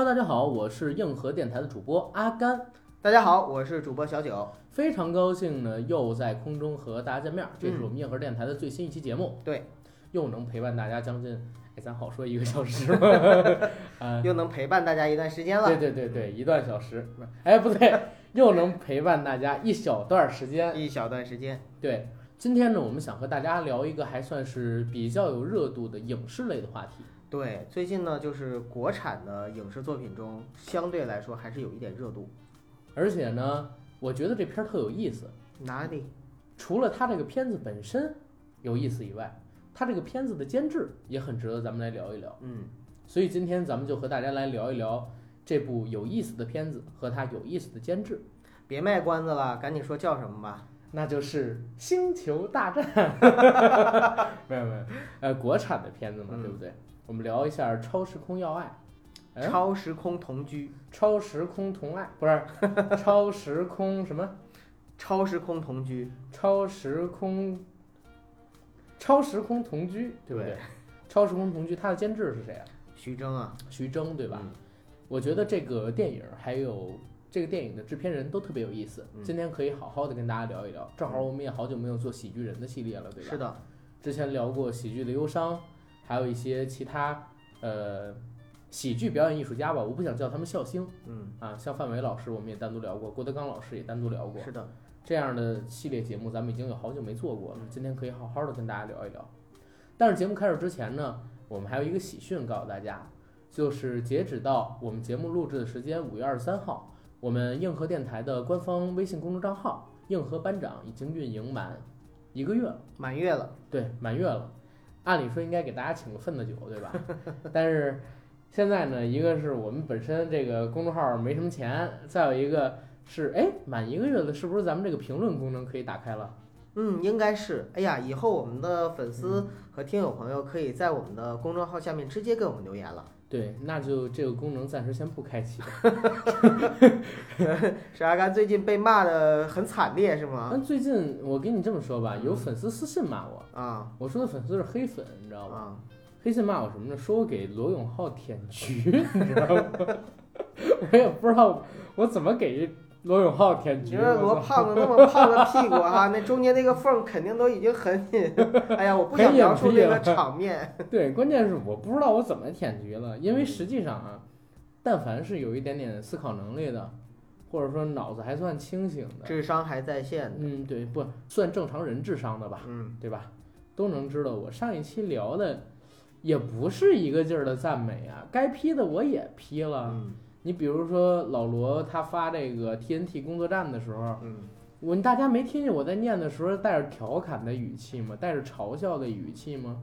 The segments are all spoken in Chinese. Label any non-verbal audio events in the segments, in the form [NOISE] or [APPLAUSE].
Hello，大家好，我是硬核电台的主播阿甘，大家好，我是主播小九。非常高兴呢，又在空中和大家见面。这是嗯我们硬核电台的最新一期节目，对，又能陪伴大家将近，哎，咱好说一个小时吗？啊，[LAUGHS] 又能陪伴大家一段时间了。对对对对，一段小时，哎，不对，又能陪伴大家一小段时间。一小段时间，对，今天呢，我们想和大家聊一个还算是比较有热度的影视类的话题。对，最近呢，就是国产的影视作品中，相对来说还是有一点热度。而且呢，我觉得这片儿特有意思。哪里？除了它这个片子本身有意思以外，它这个片子的监制也很值得咱们来聊一聊。嗯，所以今天咱们就和大家来聊一聊这部有意思的片子和它有意思的监制，别卖关子了，赶紧说叫什么吧。那就是《星球大战》[LAUGHS] 没有没有，呃，国产的片子嘛，嗯对不对？我们聊一下《超时空要爱》。哎，超时空同居，超时空同爱不是 [LAUGHS] 超时空什么？超时空同居，超时空超时空同居，对不对？对超时空同居，它的监制是谁啊？徐峥啊，徐峥，对吧？嗯我觉得这个电影还有这个电影的制片人都特别有意思，嗯今天可以好好的跟大家聊一聊。正好我们也好久没有做喜剧人的系列了，对吧？是的，之前聊过喜剧的忧伤，还有一些其他呃喜剧表演艺术家吧，我不想叫他们笑星嗯，啊，像范伟老师我们也单独聊过，郭德纲老师也单独聊过。是的，这样的系列节目咱们已经有好久没做过了，今天可以好好的跟大家聊一聊。但是节目开始之前呢，我们还有一个喜讯告诉大家，就是截止到我们节目录制的时间五月二十三号，我们硬核电台的官方微信公众账号“硬核班长”已经运营满一个月了，满月了，对，满月了。按理说应该给大家请个份子酒，对吧？但是现在呢，一个是我们本身这个公众号没什么钱，再有一个是，哎，满一个月了，是不是咱们这个评论功能可以打开了？嗯，应该是。哎呀，以后我们的粉丝和听友朋友可以在我们的公众号下面直接给我们留言了。对，那就这个功能暂时先不开启。[LAUGHS] 是阿甘最近被骂的很惨烈是吗？那最近我跟你这么说吧，有嗯粉丝私信骂我，啊我说的粉丝是黑粉，你知道吗？啊，黑信骂我什么呢？说我给罗永浩舔局，[LAUGHS] 你知道吗？[LAUGHS] 我也不知道我怎么给罗永浩舔局。你说罗胖子那么胖的屁股哈、[LAUGHS] 那中间那个缝肯定都已经很紧。[LAUGHS] 哎呀，我不想描述那个场面。[LAUGHS] 对，关键是我不知道我怎么舔局了，因为实际上啊，但凡是有一点点思考能力的，或者说脑子还算清醒的，智商还在线的。嗯，对，不算正常人智商的吧，嗯，对吧？都能知道我上一期聊的也不是一个劲儿的赞美啊，该批的我也批了。嗯你比如说老罗他发这个 TNT 工作站的时候，嗯，我大家没听见我在念的时候带着调侃的语气吗？带着嘲笑的语气吗？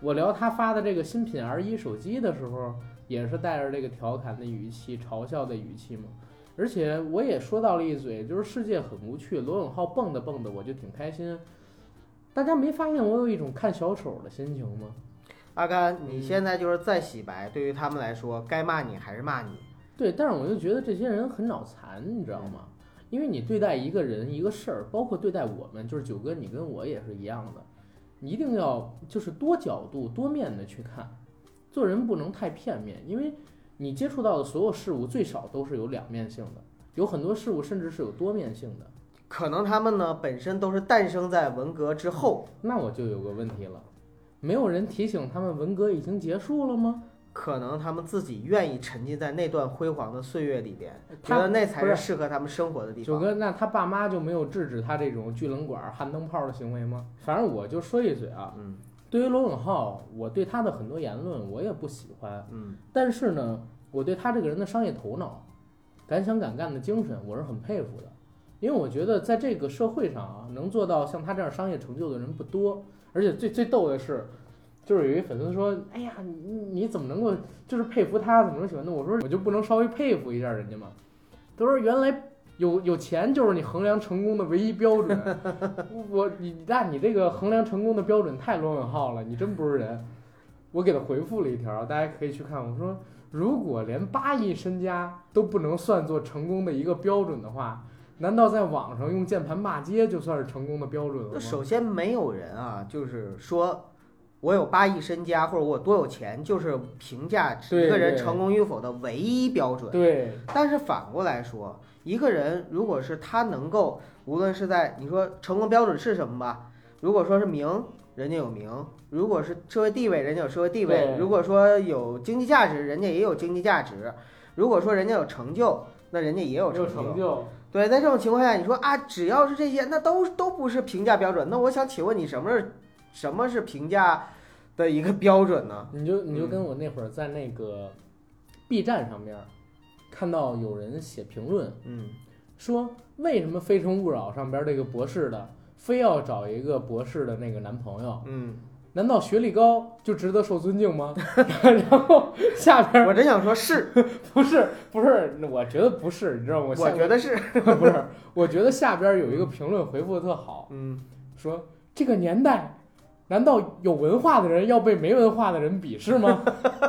我聊他发的这个新品 R 一手机的时候，也是带着这个调侃的语气、嘲笑的语气吗？而且我也说到了一嘴，就是世界很无趣，罗永浩蹦的蹦的，我就挺开心。大家没发现我有一种看小丑的心情吗？阿甘，你嗯现在就是再洗白，对于他们来说，该骂你还是骂你。对，但是我就觉得这些人很脑残，你知道吗？因为你对待一个人、一个事儿，包括对待我们，就是九哥，你跟我也是一样的，你一定要就是多角度、多面的去看，做人不能太片面，因为你接触到的所有事物最少都是有两面性的，有很多事物甚至是有多面性的。可能他们呢本身都是诞生在文革之后，那我就有个问题了，没有人提醒他们文革已经结束了吗？可能他们自己愿意沉浸在那段辉煌的岁月里边，觉他得那才是适合他们生活的地方。九哥，那他爸妈就没有制止他这种聚冷管、焊灯泡的行为吗？反正我就说一嘴啊，嗯对于罗永浩，我对他的很多言论我也不喜欢，嗯但是呢，我对他这个人的商业头脑、敢想敢干的精神，我是很佩服的。因为我觉得在这个社会上啊，能做到像他这样商业成就的人不多。而且最最逗的是，就是有一粉丝说：“哎呀，你你怎么能够就是佩服他，怎么能喜欢他？”我说：“我就不能稍微佩服一下人家吗？”他说：“原来有有钱就是你衡量成功的唯一标准。[LAUGHS] 我你那你这个衡量成功的标准太罗永浩了，你真不是人。”我给他回复了一条，大家可以去看。我说，如果连八亿身家都不能算作成功的一个标准的话，难道在网上用键盘骂街就算是成功的标准了吗？那首先没有人啊，就是说我有八亿身家或者我多有钱，就是评价一个人成功与否的唯一标准。对，但是反过来说，一个人如果是他能够，无论是在你说成功标准是什么吧，如果说是名，人家有名；如果是社会地位，人家有社会地位；如果说有经济价值，人家也有经济价值；如果说人家有成就，那人家也有有成成就，对，在这种情况下，你说啊，只要是这些，那都都不是评价标准。那我想请问你，什么是什么是评价的一个标准呢？[LAUGHS] 你就你就嗯跟我那会儿在那个 B 站上面看到有人写评论嗯，说，为什么《非诚勿扰》上边这个博士的非要找一个博士的那个男朋友？嗯，难道学历高就值得受尊敬吗？[LAUGHS] 然后下边我真想说是，[LAUGHS] 不是不是，我觉得不是，你知道吗？我下觉得是，不是，我觉得下边有一个评论回复的特好，嗯，说这个年代，难道有文化的人要被没文化的人鄙视吗？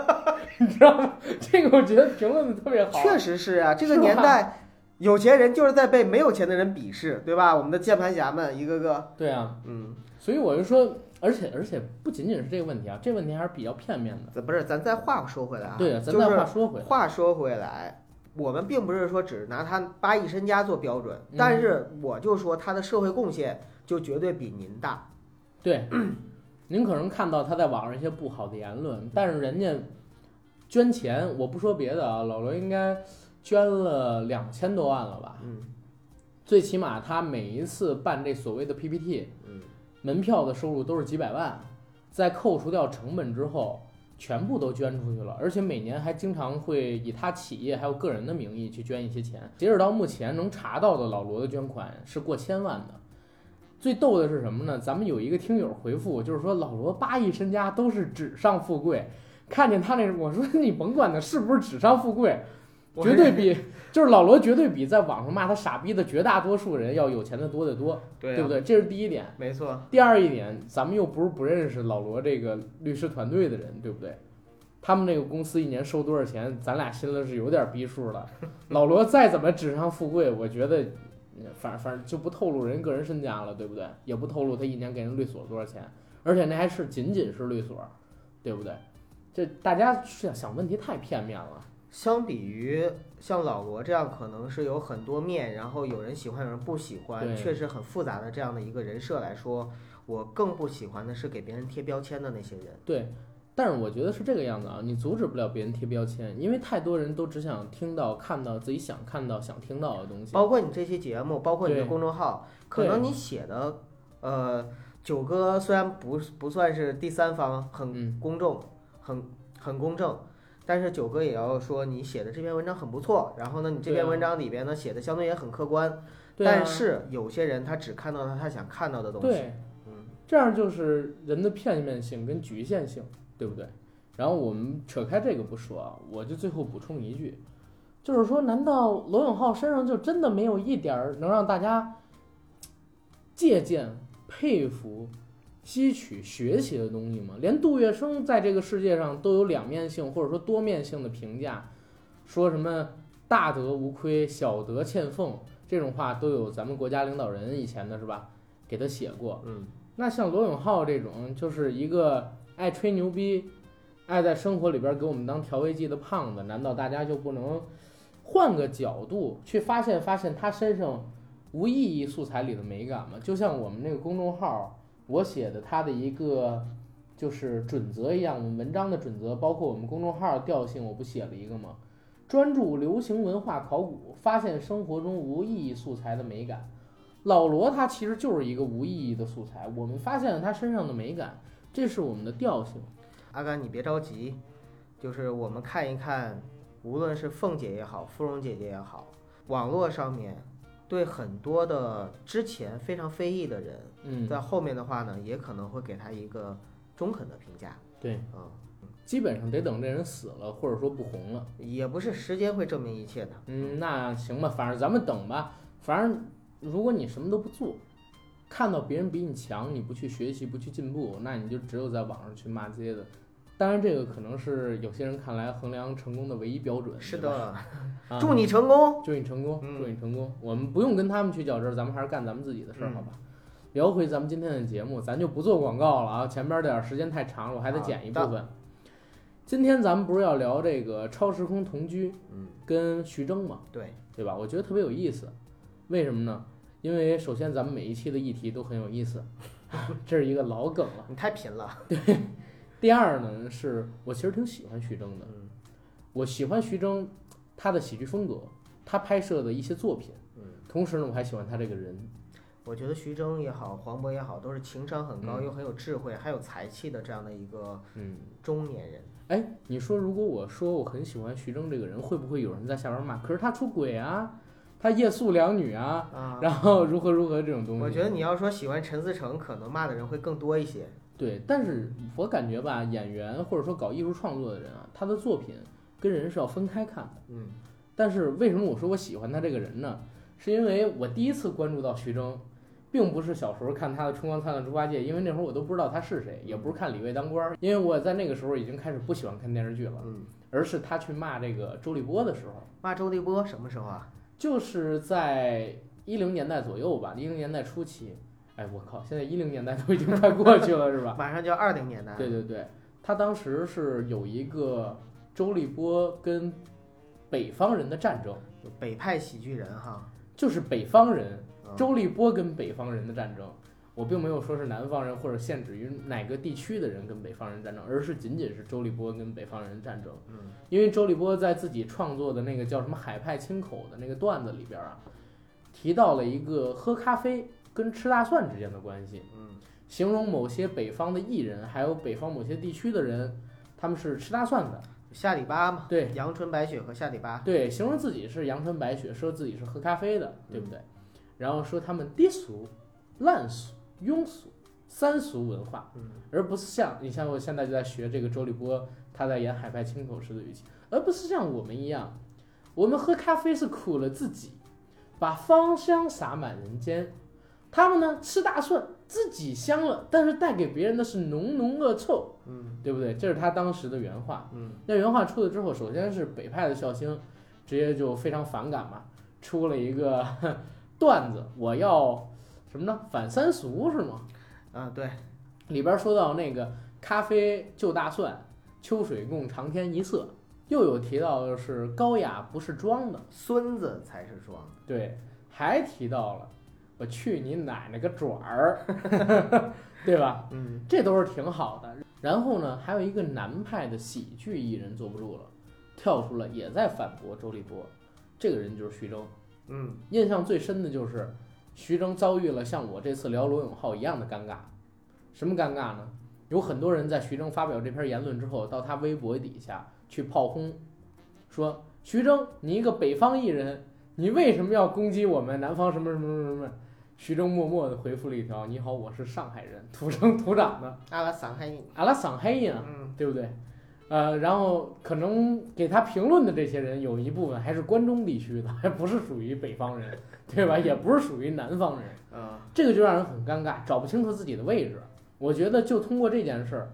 [LAUGHS] 你知道吗？这个我觉得评论的特别好。确实是啊，这个年代，有钱人就是在被没有钱的人鄙视，对吧？我们的键盘侠们一个个，对啊，嗯，所以我就说，而且而且不仅仅是这个问题啊，这个问题还是比较片面的。咱不是，咱再话说回来啊，对啊，咱就是再话说回来，话说回来，我们并不是说只拿他八亿身家做标准，嗯但是我就说他的社会贡献就绝对比您大。对，[CLEARS THROAT] 您可能看到他在网上一些不好的言论，但是人家捐钱，我不说别的啊，老罗应该捐了两千多万了吧？嗯最起码他每一次办这所谓的 PPT，嗯，门票的收入都是几百万，在扣除掉成本之后，全部都捐出去了，而且每年还经常会以他企业还有个人的名义去捐一些钱。截止到目前能查到的老罗的捐款是过千万的。最逗的是什么呢？咱们有一个听友回复，就是说老罗八亿身家都是纸上富贵，看见他那，我说你甭管他是不是纸上富贵，绝对比就是老罗绝对比在网上骂他傻逼的绝大多数人要有钱的多得多，对啊对不对？这是第一点。没错，第二一点，咱们又不是不认识老罗这个律师团队的人，对不对？他们那个公司一年收多少钱，咱俩心里是有点逼数了。老罗再怎么纸上富贵，我觉得，嗯反反正就不透露人个人身家了，对不对？也不透露他一年给人律所多少钱，而且那还是仅仅是律所，对不对？这大家想想问题太片面了。相比于像老罗这样，可能是有很多面，然后有人喜欢，有人不喜欢，确实很复杂的这样的一个人设来说，我更不喜欢的是给别人贴标签的那些人。对，但是我觉得是这个样子啊，你阻止不了别人贴标签，因为太多人都只想听到、看到自己想看到、想听到的东西。包括你这期节目，包括你的公众号，可能你写的，呃，九哥虽然不不算是第三方，很嗯，公众，很很公正，但是九哥也要说你写的这篇文章很不错，然后呢，你这篇文章里边呢写的相对也很客观，啊。但是有些人他只看到了他想看到的东西，对，嗯，这样就是人的片面性跟局限性，对不对？然后我们扯开这个不说啊，我就最后补充一句，就是说，难道罗永浩身上就真的没有一点儿能让大家借鉴、佩服、吸取、学习的东西吗？连杜月笙在这个世界上都有两面性或者说多面性的评价，说什么大德无亏、小德欠奉这种话都有咱们国家领导人以前的是吧，给他写过。嗯，那像罗永浩这种，就是一个爱吹牛逼、爱在生活里边给我们当调味剂的胖子，难道大家就不能换个角度去发现发现他身上无意义素材里的美感吗？就像我们那个公众号，我写的他的一个就是准则一样，我们文章的准则，包括我们公众号调性，我不写了一个吗？专注流行文化考古，发现生活中无意义素材的美感。老罗他其实就是一个无意义的素材，我们发现了他身上的美感，这是我们的调性。阿甘你别着急，就是我们看一看，无论是凤姐也好，芙蓉姐姐也好，网络上面对很多的之前非常非议的人，嗯，在后面的话呢，也可能会给他一个中肯的评价。对，嗯，基本上得等这人死了，或者说不红了。也不是时间会证明一切的。嗯，那行吧，反正咱们等吧。反正如果你什么都不做，看到别人比你强，你不去学习，不去进步，那你就只有在网上去骂街的。当然，这个可能是有些人看来衡量成功的唯一标准。是，的，[LAUGHS] 啊祝你成功。祝你成功，嗯祝你成功。我们不用跟他们去较真儿，咱们还是干咱们自己的事儿，嗯好吧？聊回咱们今天的节目，咱就不做广告了啊，前边点儿时间太长了，我还得剪一部分。今天咱们不是要聊这个超时空同居嗯，跟徐峥嘛，对，对吧？我觉得特别有意思，为什么呢？因为首先咱们每一期的议题都很有意思，[LAUGHS] 这是一个老梗了。你太贫了。对第二呢，是我其实挺喜欢徐峥的，嗯我喜欢徐峥他的喜剧风格，他拍摄的一些作品，嗯，同时呢，我还喜欢他这个人。我觉得徐峥也好，黄渤也好，都是情商很高嗯又很有智慧，还有才气的这样的一个嗯，中年人。哎，你说如果我说我很喜欢徐峥这个人，会不会有人在下边骂？可是他出轨啊，他夜宿两女啊，啊，然后如何如何这种东西。我觉得你要说喜欢陈思诚，可能骂的人会更多一些。对，但是我感觉吧，演员或者说搞艺术创作的人啊，他的作品跟人是要分开看的。嗯但是为什么我说我喜欢他这个人呢？是因为我第一次关注到徐峥，并不是小时候看他的《春光灿烂猪八戒》，因为那会儿我都不知道他是谁，也不是看李卫当官儿，因为我在那个时候已经开始不喜欢看电视剧了，嗯，而是他去骂这个周立波的时候，骂周立波什么时候啊？就是在一零年代左右吧，一零年代初期。哎，我靠，现在一零年代都已经快过去了，是吧？[LAUGHS] 马上就二零年代。对对对，他当时是有一个周立波跟北方人的战争，北派喜剧人哈。就是北方人嗯周立波跟北方人的战争。我并没有说是南方人或者限制于哪个地区的人跟北方人战争，而是仅仅是周立波跟北方人战争。嗯因为周立波在自己创作的那个叫什么“海派清口”的那个段子里边啊，提到了一个喝咖啡跟吃大蒜之间的关系。嗯形容某些北方的艺人，还有北方某些地区的人，他们是吃大蒜的。下里巴嘛，对阳春白雪和下里巴。对，形容自己是阳春白雪，说自己是喝咖啡的，对不对？然后说他们低俗、烂俗、庸俗、三俗文化，嗯而不是像你像我现在就在学这个周立波他在演《海派清口时的语气，而不是像我们一样，我们喝咖啡是苦了自己，把芳香洒满人间。他们呢吃大蒜，自己香了，但是带给别人的是浓浓恶臭，嗯对不对？这是他当时的原话。嗯那原话出了之后，首先是北派的笑星，直接就非常反感嘛，出了一个 [LAUGHS] 段子，我要什么呢？反三俗是吗？啊对，里边说到那个咖啡就大蒜，秋水共长天一色，又有提到的是高雅不是装的，孙子才是装。对，还提到了我去你奶奶个爪儿，[LAUGHS] 对吧？嗯这都是挺好的。然后呢，还有一个南派的喜剧艺人坐不住了，跳出来也在反驳周立波，这个人就是徐峥。嗯印象最深的就是徐峥遭遇了像我这次聊罗永浩一样的尴尬。什么尴尬呢？有很多人在徐峥发表这篇言论之后，到他微博底下去炮轰，说徐峥，你一个北方艺人，你为什么要攻击我们南方什么什么什么什么？徐峥默默地回复了一条：“你好，我是上海人，土生土长的，阿拉上海人阿拉上海人。”嗯对不对？呃，然后可能给他评论的这些人，有一部分还是关中地区的，还不是属于北方人，对吧？也不是属于南方人，啊这个就让人很尴尬，找不清楚自己的位置。我觉得就通过这件事儿，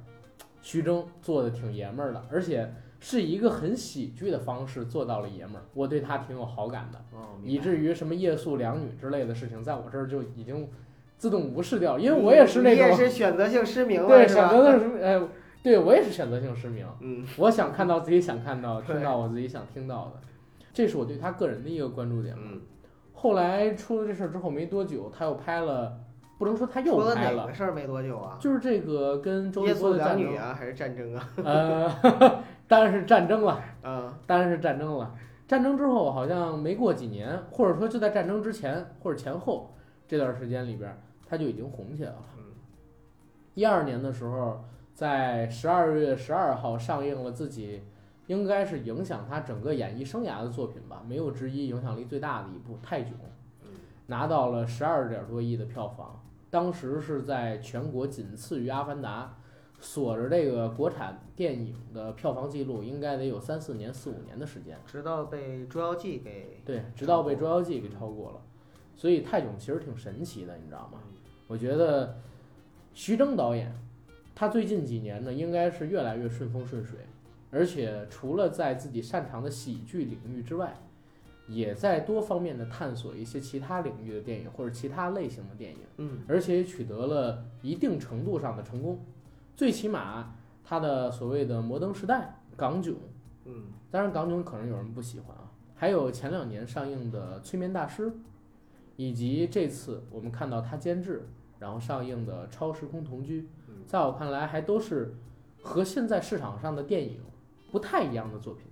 徐峥做的挺爷们儿的，而且是一个很喜剧的方式做到了爷们儿，我对他挺有好感的，哦，以至于什么夜宿两女之类的事情，在我这儿就已经自动无视掉，因为我也是那你也种是选择性失明了，对选择的是，呃，对我也是选择性失明。嗯我想看到自己想看到，听到我自己想听到的，这是我对他个人的一个关注点。嗯，后来出了这事儿之后没多久，他又拍了，不能说他又拍了事儿没多久啊？就是这个跟周立夜宿波的战争，两女啊，还是战争啊？呃，[LAUGHS] 当然是战争了，嗯当然是战争了。战争之后好像没过几年，或者说就在战争之前或者前后这段时间里边，他就已经红起来了。嗯一二年的时候，在十二月十二号上映了自己应该是影响他整个演艺生涯的作品吧，没有之一，影响力最大的一部《泰囧》，拿到了十二点多亿的票房，当时是在全国仅次于《阿凡达》，锁着这个国产电影的票房记录，应该得有三四年、四五年的时间。直到被《捉妖记》给对，直到被《捉妖记》给超过了，所以泰囧其实挺神奇的，你知道吗？我觉得徐峥导演，他最近几年呢，应该是越来越顺风顺水，而且除了在自己擅长的喜剧领域之外，也在多方面的探索一些其他领域的电影或者其他类型的电影，嗯。而且也取得了一定程度上的成功。最起码他的所谓的摩登时代、港囧，嗯。当然港囧可能有人不喜欢啊，还有前两年上映的《催眠大师》，以及这次我们看到他监制然后上映的《超时空同居》，嗯在我看来还都是和现在市场上的电影不太一样的作品，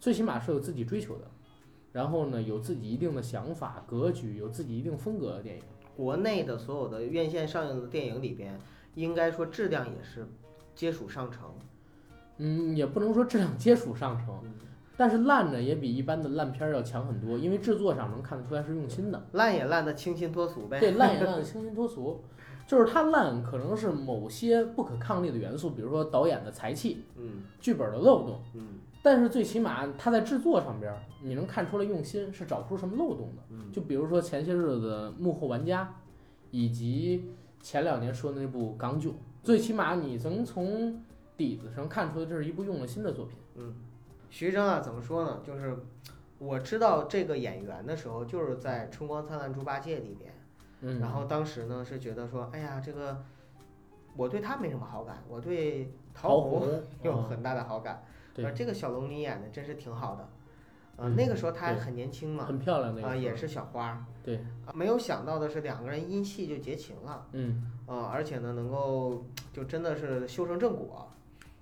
最起码是有自己追求的，然后呢有自己一定的想法、格局，有自己一定风格的电影。国内的所有的院线上映的电影里边，应该说质量也是接属上乘。嗯，也不能说质量接属上乘，嗯但是烂呢也比一般的烂片儿要强很多，因为制作上能看得出来是用心的。烂也烂得清新脱俗呗。对，烂也烂得清新脱俗，就是它烂可能是某些不可抗力的元素，比如说导演的才气、嗯剧本的漏洞，嗯但是最起码它在制作上边，你能看出来用心，是找不出什么漏洞的。嗯，就比如说前些日子的《幕后玩家》，以及前两年说的那部《港囧》，最起码你能从底子上看出来这是一部用了心的作品。嗯，徐峥啊，怎么说呢？就是我知道这个演员的时候，就是在《春光灿烂猪八戒》里边，嗯，然后当时呢是觉得说，哎呀，这个我对他没什么好感，我对陶陶虹 [LAUGHS] 有很大的好感。对而这个小龙女演的真是挺好的，呃，嗯那个时候她还很年轻嘛，很漂亮那个啊、也是小花儿。对，啊没有想到的是两个人因戏就结情了，嗯啊、而且呢能够就真的是修成正果。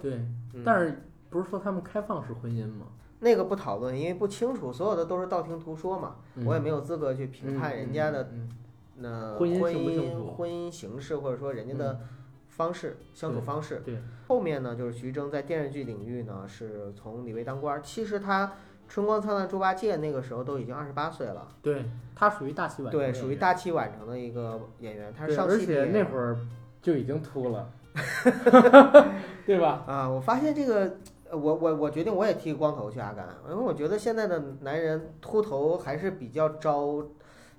对，嗯、但是不是说他们开放式婚姻吗？那个不讨论，因为不清楚，所有的都是道听途说嘛，嗯我也没有资格去评判人家的嗯那婚姻婚幸幸婚姻形式，或者说人家的方式、相处方式。嗯对，后面呢，就是徐峥在电视剧领域呢是从李卫当官儿，其实他《春光灿烂猪八戒》那个时候都已经二十八岁了，对他属于大器晚成对，属于大器晚成的一个演员，他是对，而且那会儿就已经秃了，[LAUGHS] 对吧？[LAUGHS] 啊，我发现这个，呃我我我决定我也剃个光头去阿甘，因为我觉得现在的男人秃头还是比较招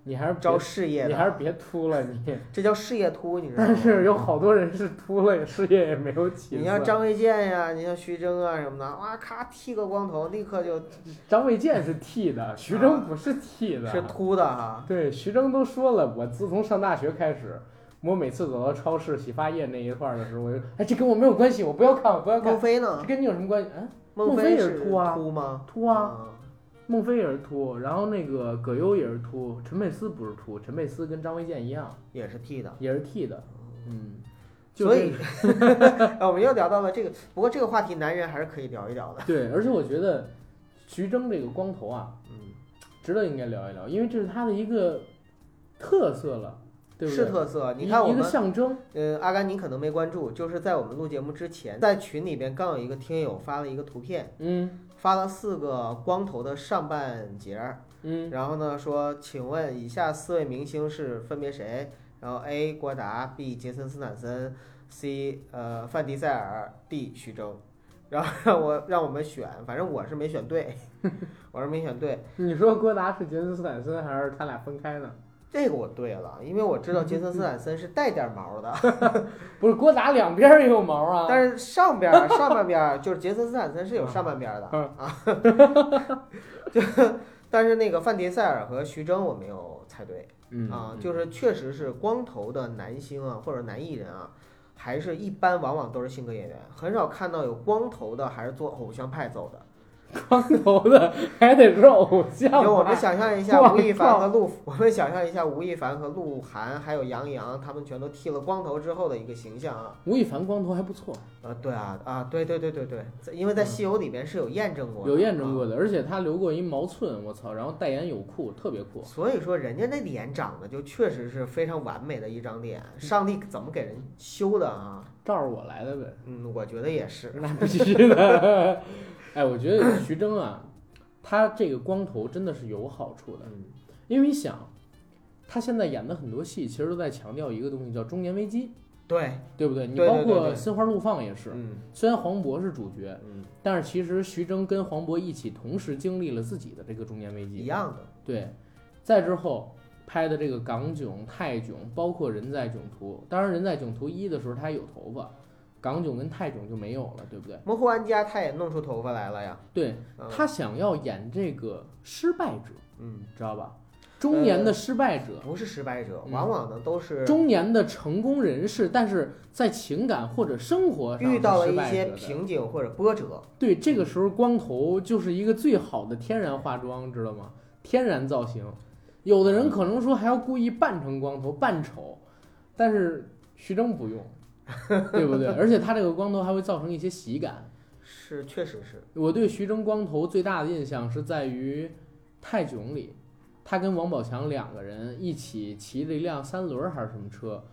你还是招事业的，你还是别秃了你。[LAUGHS] 这叫事业秃，你知道吗？但是有好多人是秃了，事业也没有起色。你像张卫健呀，你像徐峥啊什么的，哇咔剃个光头，立刻就 [LAUGHS] 张卫健是剃的，徐峥不是剃的。是秃的哈。对，徐峥都说了，我自从上大学开始，我每次走到超市洗发液那一块儿的时候，我就哎，这跟我没有关系，我不要看，我不要看，孟非呢这？跟你有什么关系？嗯，孟孟非也是是秃啊秃吗？秃啊，啊，孟非也是秃，然后那个葛优也是秃，陈佩斯不是秃，陈佩斯跟张卫健一样，也是剃的。也是剃的，嗯，就所以 [LAUGHS] 我们又聊到了这个，不过这个话题男人还是可以聊一聊的。对，而且我觉得徐峥这个光头啊，嗯，值得应该聊一聊，因为这是他的一个特色了，对不对？是特色。你一一个看我们，象征，嗯，阿甘，你可能没关注，就是在我们录节目之前，在群里边刚有一个听友发了一个图片，嗯发了四个光头的上半截儿，嗯然后呢说，请问以下四位明星是分别谁？然后 A 郭达，B 杰森斯坦森，C 呃范迪塞尔，D 徐峥。然后让我让我们选，反正我是没选对，[LAUGHS] 我是没选对。你说郭达是杰森斯坦森，还是他俩分开呢？这个我对了，因为我知道杰森斯坦森是带点毛的，[LAUGHS] 不是郭达两边儿也有毛啊，但是上边儿上半边儿就是杰森斯坦森是有上半边儿的嗯啊，[LAUGHS] 就但是那个范迪塞尔和徐峥我没有猜对嗯啊，就是确实是光头的男星啊或者男艺人啊，还是一般往往都是性格演员，很少看到有光头的还是做偶像派走的。光头的还得是偶像 [LAUGHS] 就我们想象一下，吴亦凡和鹿，[LAUGHS] 我们想象一下吴亦凡和鹿晗还有杨洋，他们全都剃了光头之后的一个形象啊。吴亦凡光头还不错，呃，对啊，啊，对对对对对，在因为在《西游》里边是有验证过的，有验证过啊。的，而且他留过一毛寸，我操，然后代言有库，特别酷。所以说，人家那脸长得就确实是非常完美的一张脸，上帝怎么给人修的啊？照着我来的呗，嗯，我觉得也是。那必须的。哎，我觉得徐峥啊，他这个光头真的是有好处的，嗯因为你想，他现在演的很多戏其实都在强调一个东西，叫中年危机，对，对不对？你包括心花怒放》也是，嗯虽然黄渤是主角，嗯，但是其实徐峥跟黄渤一起同时经历了自己的这个中年危机。一样的。对，再之后拍的这个港囧、泰囧，包括《人在囧途》，当然《人在囧途一》的时候他还有头发，港囧跟泰囧就没有了，对不对？模糊玩家他也弄出头发来了呀。对嗯他想要演这个失败者，嗯，知道吧？中年的失败者，不是失败者，嗯往往呢都是中年的成功人士，但是在情感或者生活上遇到了一些瓶颈或者波折。对，这个时候光头就是一个最好的天然化妆，知道吗？天然造型。有的人可能说还要故意扮成光头，扮丑，但是徐峥不用，[LAUGHS] 对不对？而且他这个光头还会造成一些喜感。是，确实是。我对徐峥光头最大的印象是在于《泰囧》里，他跟王宝强两个人一起骑着一辆三轮儿还是什么车，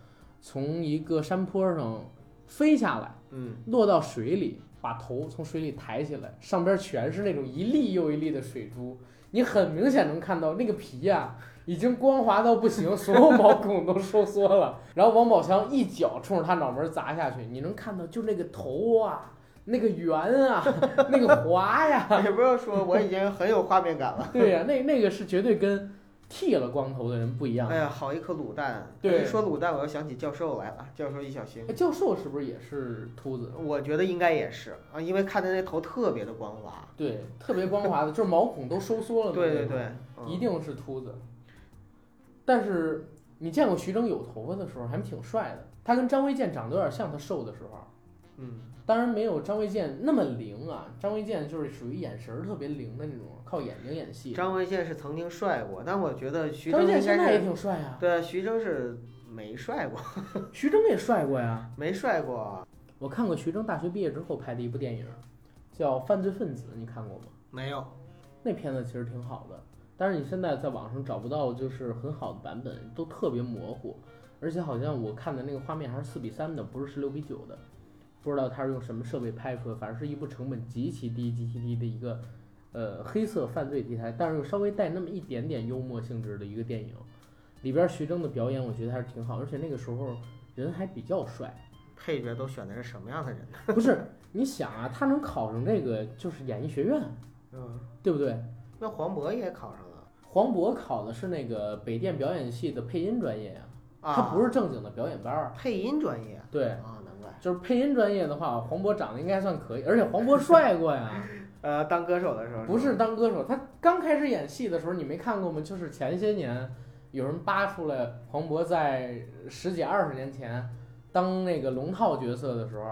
从一个山坡上飞下来。嗯，落到水里，把头从水里抬起来，上边全是那种一粒又一粒的水珠，你很明显能看到那个皮呀、已经光滑到不行，[LAUGHS] 所有毛孔都收缩了。然后王宝强一脚冲着他脑门砸下去，你能看到就那个头啊，那个圆啊，[LAUGHS] 那个滑呀，也不要说，我已经很有画面感了。[LAUGHS] 对呀、那那个是绝对跟剃了光头的人不一样的。哎呀，好一颗卤蛋！对一说卤蛋，我又想起教授来了。教授易小星，哎教授是不是也是秃子？我觉得应该也是啊，因为看他那头特别的光滑。对，特别光滑的，就是毛孔都收缩了。对对对，嗯一定是秃子。但是你见过徐峥有头发的时候，还挺帅的。他跟张卫健长得有点像，他瘦的时候，嗯，当然没有张卫健那么灵啊。张卫健就是属于眼神儿特别灵的那种，靠眼睛演戏。张卫健是曾经帅过，但我觉得徐峥现在也挺帅啊，对啊，徐峥是没帅过，[LAUGHS] 徐峥也帅过呀。[LAUGHS] 没帅过，我看过徐峥大学毕业之后拍的一部电影，叫《犯罪分子》，你看过吗？没有。那片子其实挺好的，但是你现在在网上找不到就是很好的版本，都特别模糊，而且好像我看的那个画面还是四比三的，不是十六比九的，不知道他是用什么设备拍出的，反正是一部成本极其低、极其低的一个呃黑色犯罪题材，但是又稍微带那么一点点幽默性质的一个电影，里边徐峥的表演我觉得还是挺好，而且那个时候人还比较帅，配角都选的是什么样的人呢？[LAUGHS] 不是你想啊，他能考上这个就是演艺学院，嗯，对不对？那黄渤也考上了黄渤考的是那个北电表演系的配音专业呀、啊，他不是正经的表演班儿。配音专业对，啊，难怪。就是配音专业的话，黄渤长得应该算可以，而且黄渤帅过呀。[LAUGHS] 呃，当歌手的时候不是当歌手，他刚开始演戏的时候，你没看过吗？就是前些年有人扒出来黄渤在十几二十年前当那个龙套角色的时候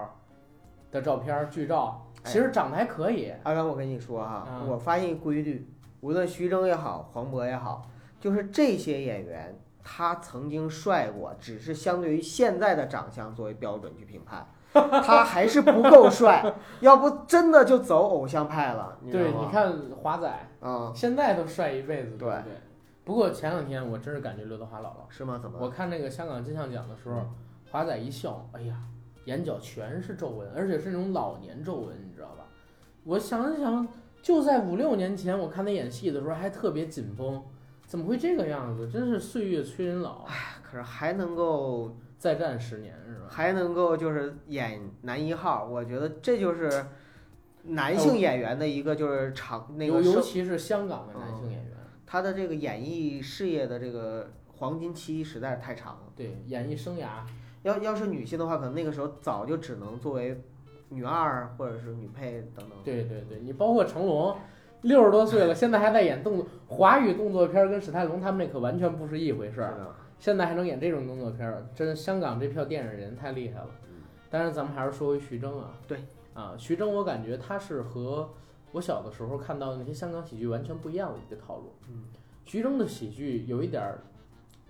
的照片儿剧照，其实长得还可以。阿刚，我跟你说哈，嗯我发现一规律，无论徐峥也好，黄渤也好，就是这些演员，他曾经帅过，只是相对于现在的长相作为标准去评判，[LAUGHS] 他还是不够帅，要不真的就走偶像派了。你知对？你看华仔嗯、现在都帅一辈子，对对不对？不过前两天我真是感觉刘德华老了。是吗？怎么了？我看那个香港金像奖的时候，华仔一笑，哎呀，眼角全是皱纹，而且是那种老年皱纹，你知道吧？我想了想，就在五六年前，我看他演戏的时候还特别紧绷，怎么会这个样子？真是岁月催人老，可是还能够再战十年是吧？还能够就是演男一号，我觉得这就是男性演员的一个就是长那个尤其是香港的男性演员，他的这个演艺事业的这个黄金期实在是太长了。对演艺生涯，要要是女性的话，可能那个时候早就只能作为女二或者是女配等等。对对对，你包括成龙。六十多岁了，[LAUGHS] 现在还在演动作华语动作片儿，跟史泰龙他们那可完全不是一回事儿。现在还能演这种动作片儿，真香港这票电影人太厉害了。但是咱们还是说回徐峥啊，对啊，徐峥我感觉他是和我小的时候看到的那些香港喜剧完全不一样的一个套路。嗯，徐峥的喜剧有一点儿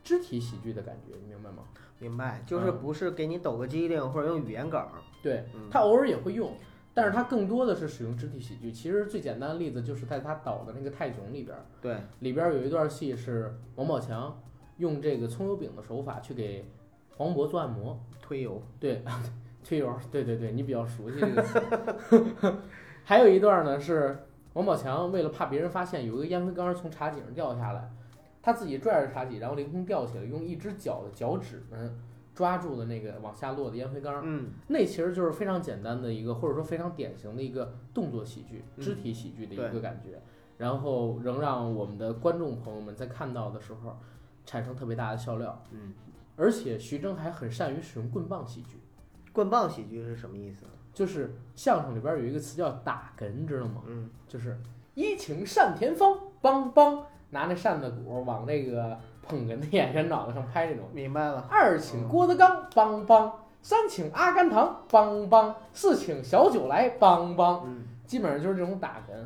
肢体喜剧的感觉，你明白吗？明白，就是嗯不是给你抖个机灵或者用语言梗儿。对嗯他偶尔也会用，但是他更多的是使用肢体喜剧。其实最简单的例子就是在他导的那个《泰囧》里边儿，对，里边儿有一段戏是王宝强用这个葱油饼的手法去给黄渤做按摩。推油。对，[LAUGHS] 推油，对对对，你比较熟悉这个词。[LAUGHS] 还有一段呢是王宝强为了怕别人发现，有一个烟灰缸从茶几上掉下来，他自己拽着茶几，然后凌空吊起来，用一只脚的脚趾们抓住了那个往下落的烟灰缸。嗯，那其实就是非常简单的一个，或者说非常典型的一个动作喜剧、嗯肢体喜剧的一个感觉，然后仍让我们的观众朋友们在看到的时候产生特别大的笑料。嗯，而且徐峥还很善于使用棍棒喜剧。棍棒喜剧是什么意思？就是相声里边有一个词叫打哏，知道吗？嗯，就是一请单田芳，梆梆，拿那扇子鼓往那个捧哏的演员脑袋上拍这种。明白了。二请郭德纲，梆梆；三请阿甘堂，梆梆；四请小九来，梆梆。嗯，基本上就是这种打哏。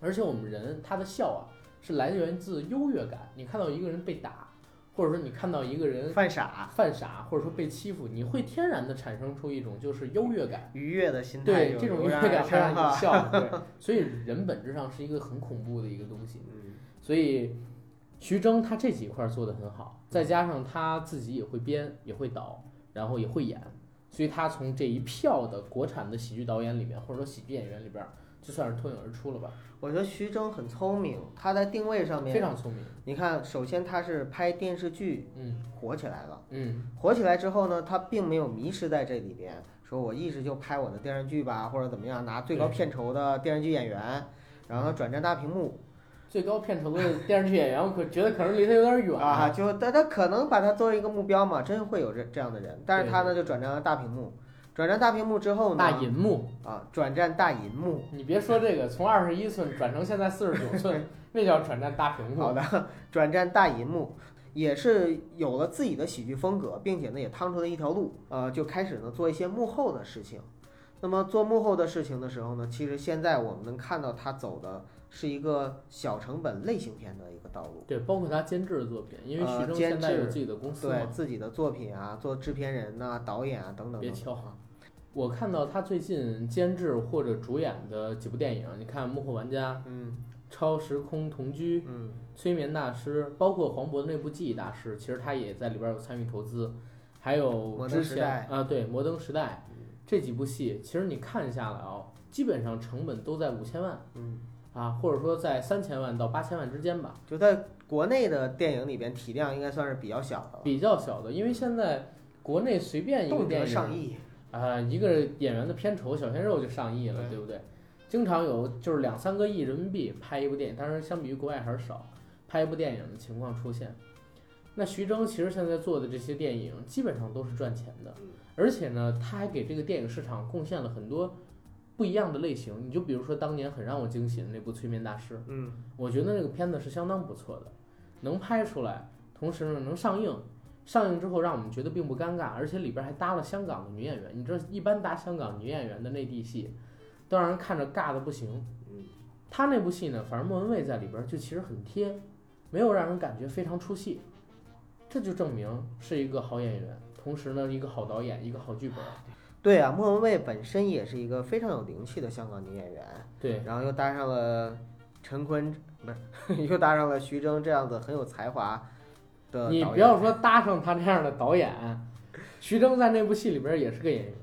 而且我们人他的笑啊，是来源自优越感。你看到一个人被打，或者说你看到一个人犯傻，犯傻，或者说被欺负，你会天然的产生出一种就是优越感。愉悦的心态对，这种油然而优越感会让你笑。对，所以人本质上是一个很恐怖的一个东西。嗯所以徐峥他这几块儿做的很好，再加上他自己也会编，也会导，然后也会演，所以他从这一票的国产的喜剧导演里面，或者说喜剧演员里边儿，就算是脱颖而出了吧，我觉得徐峥很聪明，他在定位上面非，常聪明。你看，首先他是拍电视剧嗯火起来了，嗯，火起来之后呢，他并没有迷失在这里边，说我一直就拍我的电视剧吧，或者怎么样，拿最高片酬的电视剧演员，然后转战大屏幕最高片酬的电视剧演员，我可觉得可能离他有点远啊，。就大家可能把他作为一个目标嘛，真会有这这样的人，但是他呢就转战了大屏幕，转战大屏幕之后呢，大银幕，啊，转战大银幕，你别说这个，从二十一寸转成现在四十九寸，[LAUGHS] 那叫转战大屏幕。好的，转战大银幕，也是有了自己的喜剧风格，并且呢也趟出了一条路，呃，就开始呢做一些幕后的事情。那么做幕后的事情的时候呢，其实现在我们能看到他走的是一个小成本类型片的一个道路，对，包括他监制的作品，因为呃徐峥现在有自己的公司嘛对，自己的作品啊，做制片人呐、导演啊等等。别敲哈。我看到他最近监制或者主演的几部电影，你看《幕后玩家》《嗯超时空同居》《嗯催眠大师》，包括黄渤的那部《记忆大师》，其实他也在里边有参与投资。还有摩登之前时代啊，对《摩登时代》这几部戏，其实你看下来啊，基本上成本都在五千万嗯，啊，或者说在三千万到八千万之间吧。就在国内的电影里边，体量应该算是比较小的了，比较小的，因为现在国内随便一个动辄电影上亿。啊、一个演员的片酬小鲜肉就上亿了，对对不对？经常有就是两三个亿人民币拍一部电影，当然相比于国外还是少，拍一部电影的情况出现。那徐峥其实现在做的这些电影基本上都是赚钱的，而且呢，他还给这个电影市场贡献了很多不一样的类型。你就比如说当年很让我惊喜的那部《催眠大师》，嗯我觉得那个片子是相当不错的，能拍出来，同时呢能上映，上映之后让我们觉得并不尴尬，而且里边还搭了香港的女演员。你知道，一般搭香港女演员的内地戏，都让人看着尬的不行。嗯，他那部戏呢，反正莫文蔚在里边就其实很贴，没有让人感觉非常出戏，这就证明是一个好演员，同时呢一个好导演，一个好剧本。对啊，莫文蔚本身也是一个非常有灵气的香港女演员。对，然后又搭上了陈坤，不是，[LAUGHS] 又搭上了徐峥这样子很有才华的你不要说搭上他这样的导演，徐峥在那部戏里边也是个演员。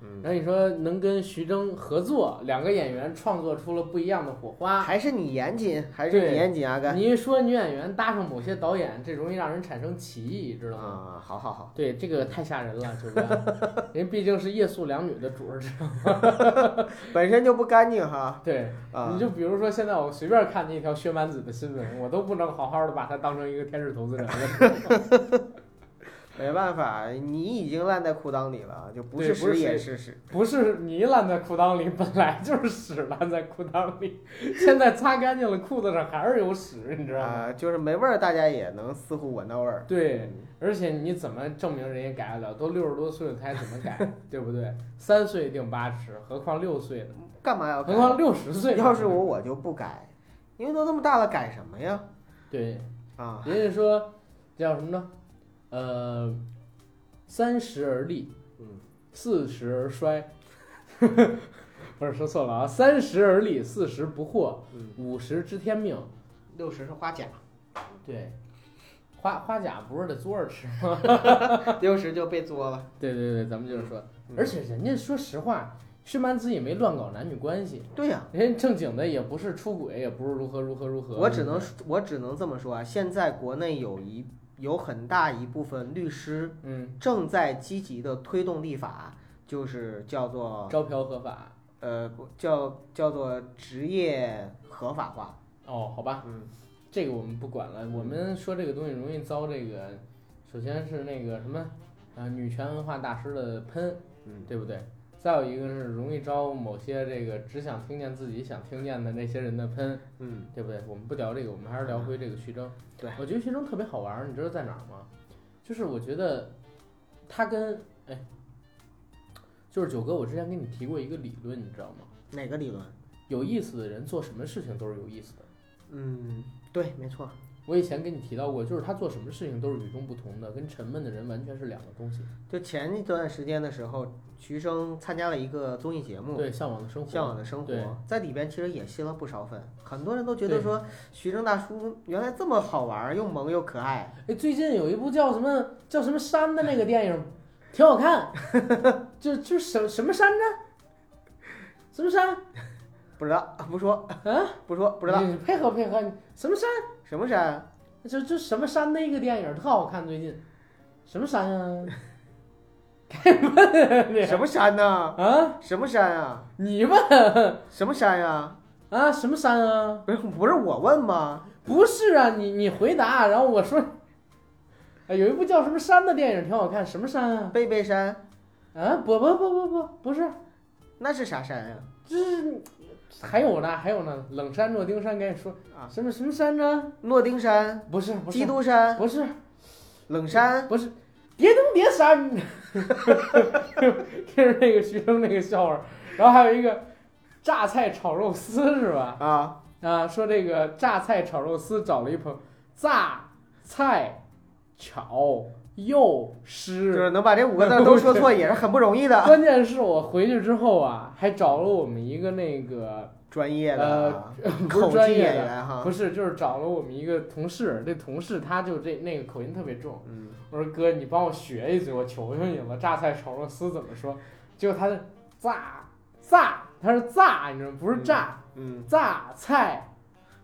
嗯，然后你说能跟徐峥合作，两个演员创作出了不一样的火花。还是你严谨，还是你严谨，啊？哥你一说女演员搭上某些导演，这容易让人产生歧义，知道吗？啊，好好好，对，这个太吓人了，九 [LAUGHS] 哥，人毕竟是夜宿两女的主儿，知道吗？本身就不干净哈对，啊你，就比如说现在我随便看见一条薛蛮子的新闻，我都不能好好的把她当成一个天使投资人了。[LAUGHS] 没办法，你已经烂在裤裆里了，就不是不是也是屎。不是你烂在裤裆里，本来就是屎烂在裤裆里，现在擦干净了，裤子上还是有屎，你知道吗？啊，就是没味儿，大家也能似乎闻到味儿。对，而且你怎么证明人家改得了？都六十多岁了，他还怎么改？对不对？三岁定八十，何况六岁呢？干嘛要改何？况六十岁？要是我，我就不改，因为都那么大了，改什么呀？对，啊，人家说叫什么呢？呃，三十而立，嗯，四十而衰。[LAUGHS] 不是说错了啊，三十而立，四十不惑，嗯，五十知天命。六十是花甲，对，花花甲不是得嘬着吃吗？[LAUGHS] 六十就被作了。对对对，咱们就是说，嗯而且人家说实话，薛蛮子也没乱搞男女关系，对呀、人家正经的也不是出轨，也不是如何如何如何。我只能我只能这么说啊，现在国内有一有很大一部分律师嗯，正在积极的推动立法，就是叫做招嫖合法。呃不叫叫做职业合法化。哦，好吧，嗯，这个我们不管了。我们说这个东西容易遭这个，首先是那个什么，啊，女权文化大师的喷，嗯，对不对？再有一个是容易招某些这个只想听见自己想听见的那些人的喷，嗯，对不对？我们不聊这个，我们还是聊回这个徐峥。对我觉得徐峥特别好玩儿，你知道在哪儿吗？就是我觉得他跟哎，就是九哥，我之前跟你提过一个理论，你知道吗？哪个理论？有意思的人做什么事情都是有意思的。嗯，对，没错。我以前跟你提到过，就是他做什么事情都是与众不同的，跟沉闷的人完全是两个东西。就前一段时间的时候，徐峥参加了一个综艺节目，对，向往的生活，向往的生活，在里边其实也吸了不少粉，很多人都觉得说徐峥大叔原来这么好玩，又萌又可爱。哎，最近有一部叫什么叫什么山的那个电影，挺好看，[LAUGHS] 就就什什么山呢？什么山？不知道，不说，啊？不说，不知道你配合配合，你什么山？什么山？就就什么山的一个电影特好看，最近什么山啊、该问 [LAUGHS] 你什么山呢？啊？什么山啊？你问什么山呀？啊？什么山啊？不是不是我问吗？不是啊，你你回答，然后我说，哎，有一部叫什么山的电影挺好看，什么山啊？贝贝山，啊，不不不不不，不是，那是啥山呀？这是还有呢，还有呢，冷山、诺丁山，赶紧说啊。什么什么山呢？诺丁山、不是不是。基督山、不是。冷山。不是，叠登叠山，[LAUGHS] 这是那个学生那个笑话，然后还有一个榨菜炒肉丝是吧？啊，啊，说这个榨菜炒肉丝找了一盆榨菜炒又就，是能把这五个字都说错，也是很不容易的。[LAUGHS] 关键是我回去之后啊，还找了我们一个那个专业的啊不是口技专业的，[LAUGHS] 演员哈不，是，就是找了我们一个同事，这同事他就这那个口音特别重。嗯，我说哥，你帮我学一嘴，我求求你了，榨菜炒肉丝怎么说？结果他是榨榨，他是榨，你知道吗？不是榨，嗯，榨菜，不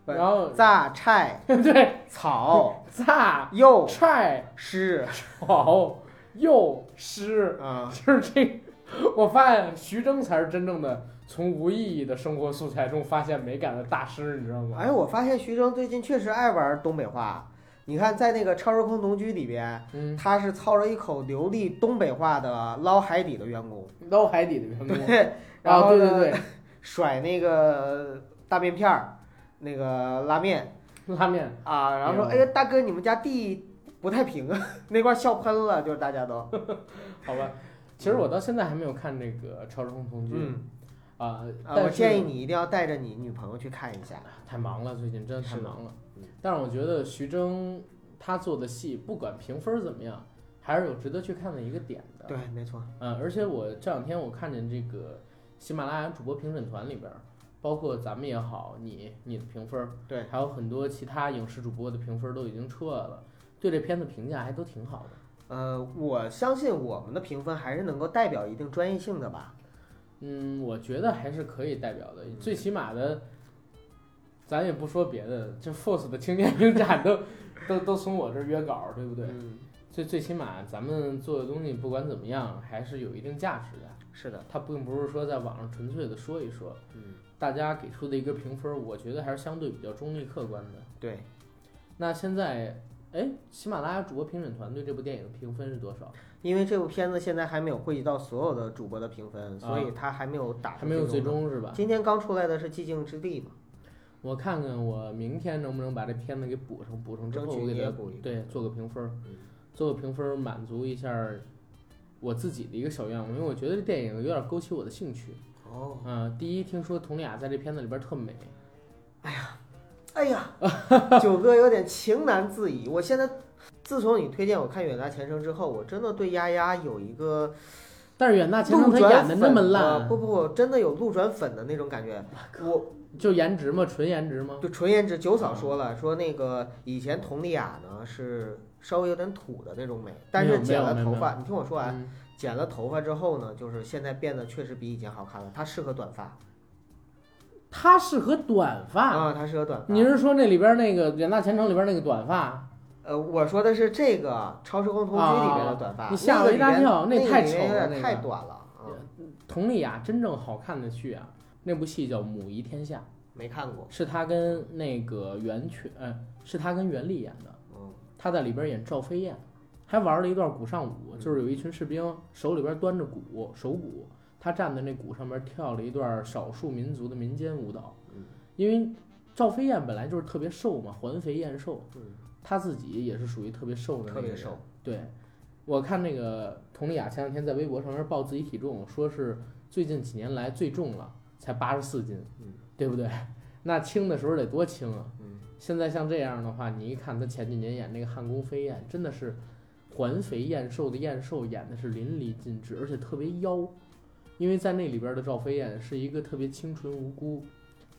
然后榨菜、[LAUGHS] 对，草、[LAUGHS] 榨。又菜。湿 [LAUGHS] 草。又湿，啊，就是这。我发现徐峥才是真正的从无意义的生活素材中发现美感的大师，你知道吗？哎，我发现徐峥最近确实爱玩东北话。你看，在那个《超时空同居》里边，嗯，他是操着一口流利东北话的捞海底的员工，捞海底的员工。对，然啊，后呢对对。对，甩那个大面片儿，那个拉面 [LAUGHS] 拉面。啊，然后说：“明白哎呀，大哥，你们家地不太平啊。[LAUGHS] ”那块儿笑喷了，就是大家都，[LAUGHS] 好吧，其实我到现在还没有看这个《超时空同居》嗯啊，我建议你一定要带着你女朋友去看一下。太忙了，最近真的太忙了嗯。但是我觉得徐峥他做的戏，不管评分怎么样，还是有值得去看的一个点的。对，没错，嗯，而且我这两天我看见这个喜马拉雅主播评审团里边儿，包括咱们也好，你你的评分儿，对还有很多其他影视主播的评分儿都已经出来了，对这片子评价还都挺好的。呃，我相信我们的评分还是能够代表一定专业性的吧。嗯，我觉得还是可以代表的，最起码的，咱也不说别的，这 Force 的青年影展都 [LAUGHS] 都都从我这儿约稿儿，对不对？嗯，最最起码咱们做的东西不管怎么样，还是有一定价值的。是的，它并不是说在网上纯粹的说一说，嗯，大家给出的一个评分儿，我觉得还是相对比较中立客观的。对，那现在，哎，喜马拉雅主播评审团对这部电影的评分是多少？因为这部片子现在还没有汇集到所有的主播的评分，所以它还没有打啊还没有最终是吧？今天刚出来的是《寂静之地》嘛，我看看我明天能不能把这片子给补上，补上之后我给它你也补一个。对做个评分做个评分儿满足一下我自己的一个小愿望，因为我觉得这电影有点勾起我的兴趣。哦，嗯、第一听说佟丽娅在这片子里边特美，哎呀，哎呀 [LAUGHS] 九哥有点情难自已。我现在自从你推荐我看《远大前程》之后，我真的对丫丫有一个但是远大前程他演的那么烂，不不不，真的有路转粉的那种感觉。我就颜值吗？纯颜值吗？就纯颜值，九嫂说了，说那个以前佟丽娅呢是稍微有点土的那种美，但是剪了头发，你听我说完，嗯剪了头发之后呢，就是现在变得确实比以前好看了。她适合短发她适合短发。啊，她适合短发。你是说那里边那个远大前程里边那个短发？呃，我说的是这个《超时空同居》里面的短发，啊你吓我一大跳那太丑了那个太短了啊，佟丽娅真正好看的剧啊，那部戏叫《母仪天下没看过》，。是她跟那个袁泉，呃，是她跟袁立演的。嗯，她在里边演赵飞燕，还玩了一段鼓上舞，嗯就是有一群士兵手里边端着鼓手鼓，他站在那鼓上面跳了一段少数民族的民间舞蹈嗯。因为赵飞燕本来就是特别瘦嘛，环肥燕瘦，嗯，他自己也是属于特别瘦的那个人特别瘦。对，我看那个佟丽娅前两天在微博上面报自己体重，说是最近几年来最重了，才八十四斤，嗯，对不对？那轻的时候得多轻啊！嗯，现在像这样的话，你一看他前几年演那个《汉宫飞燕》，真的是环肥燕瘦的燕瘦，演的是淋漓尽致，而且特别妖。因为在那里边的赵飞燕是一个特别清纯无辜，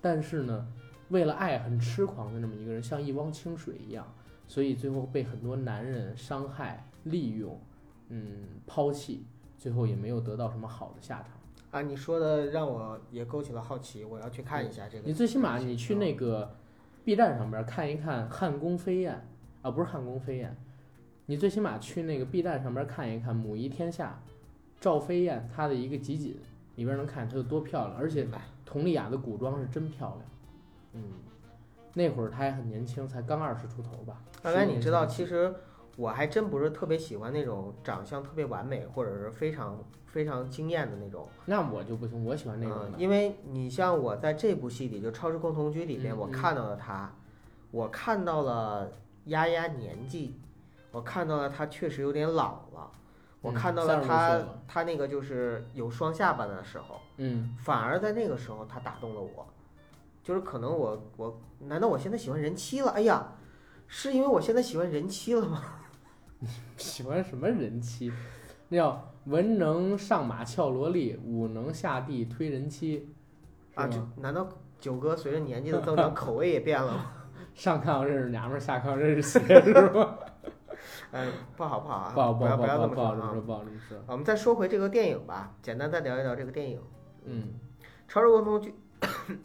但是呢，为了爱很痴狂的那么一个人，像一汪清水一样，所以最后被很多男人伤害、利用，嗯，抛弃，最后也没有得到什么好的下场。啊，你说的让我也勾起了好奇，我要去看一下这个。你最起码你去那个 B 站上边看一看《汉宫飞燕》啊，不是《汉宫飞燕》，你最起码去那个 B 站上边看一看《母仪天下》，赵飞燕她的一个集锦里边能看她有多漂亮，而且佟丽娅的古装是真漂亮。嗯，那会儿她还很年轻，才刚二十出头吧。大概你知道，其实我还真不是特别喜欢那种长相特别完美或者是非常非常惊艳的那种。那我就不行，我喜欢那种嗯，因为你像我在这部戏里，就《超时空同居》里面，我看到了她，我看到了丫丫年纪，我看到了他确实有点老了，我嗯看到30多岁了她了她那个就是有双下巴的时候，嗯，反而在那个时候他打动了我，就是可能我我难道我现在喜欢人妻了？哎呀，是因为我现在喜欢人妻了吗？[LAUGHS] 喜欢什么人妻？那叫文能上马俏萝莉，武能下地推人妻，啊，这？难道九哥随着年纪的增长，口味也变了吗？[LAUGHS] 上炕认识娘们儿，下炕认识媳妇是吧？嗯，不好不好啊，不好不好不不要要这么。说啊，不好这么说。我们再说回这个电影吧，简单再聊一聊这个电影。嗯，《超时空同居》，《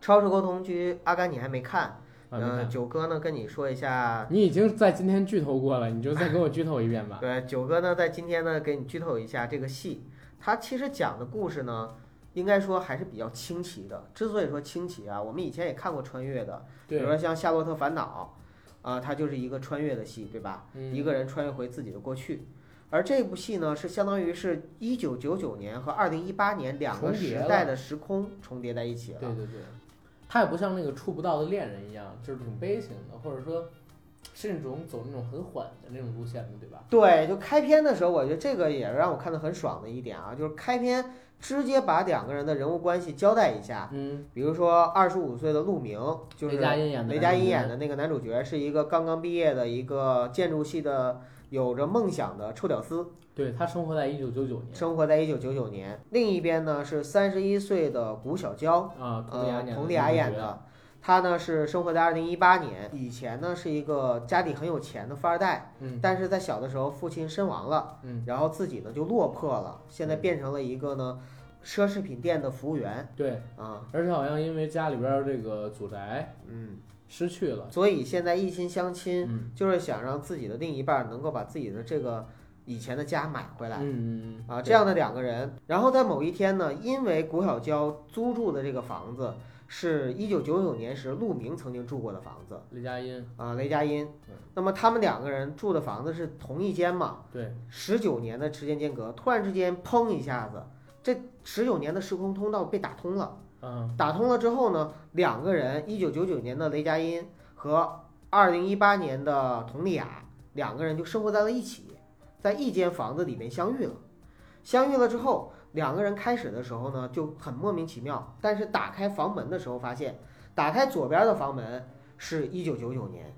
超时空同居》，阿甘你还没看？嗯、看九哥呢跟你说一下，你已经在今天剧透过了，你就再给我剧透一遍吧。对，九哥呢在今天呢给你剧透一下这个戏，它其实讲的故事呢，应该说还是比较清奇的。之所以说清奇啊，我们以前也看过穿越的，比如，说像《夏洛特烦恼》，啊、它就是一个穿越的戏，对吧？嗯一个人穿越回自己的过去。而这部戏呢，是相当于是一九九九年和二零一八年两个时代的时空重叠在一起了。对对对，它也不像那个触不到的恋人一样，就是挺悲情的，或者说是那种走那种很缓的那种路线的，对吧？对，就开篇的时候，我觉得这个也让我看得很爽的一点啊，就是开篇直接把两个人的人物关系交代一下。嗯，比如说二十五岁的陆明，就是雷佳音演的雷佳音演的，那个男主角，是一个刚刚毕业的一个建筑系的有着梦想的臭屌丝，对他生活在一九九九年生活在一九九九年。另一边呢是三十一岁的谷小娇，啊，佟丽娅呃，演的佟丽娅演女主角，的。她呢是生活在二零一八年，以前呢是一个家里很有钱的富二代，嗯但是在小的时候父亲身亡了，嗯，然后自己呢就落魄了，现在变成了一个呢奢侈品店的服务员对，啊，而且好像因为家里边儿这个祖宅嗯，失去了，所以现在一心相亲，嗯就是想让自己的另一半能够把自己的这个以前的家买回来。嗯嗯嗯啊，这样的两个人，然后在某一天呢，因为谷小娇租住的这个房子是一九九九年时陆明曾经住过的房子雷佳音，啊，雷佳音嗯。那么他们两个人住的房子是同一间嘛，对，十九年的时间间隔，突然之间砰一下子，这十九年的时空通道被打通了。嗯打通了之后呢，两个人，一九九九年的雷佳音和二零一八年的佟丽娅，两个人就生活在了一起，在一间房子里面相遇了。相遇了之后，两个人开始的时候呢就很莫名其妙，但是打开房门的时候发现，打开左边的房门是一九九九年，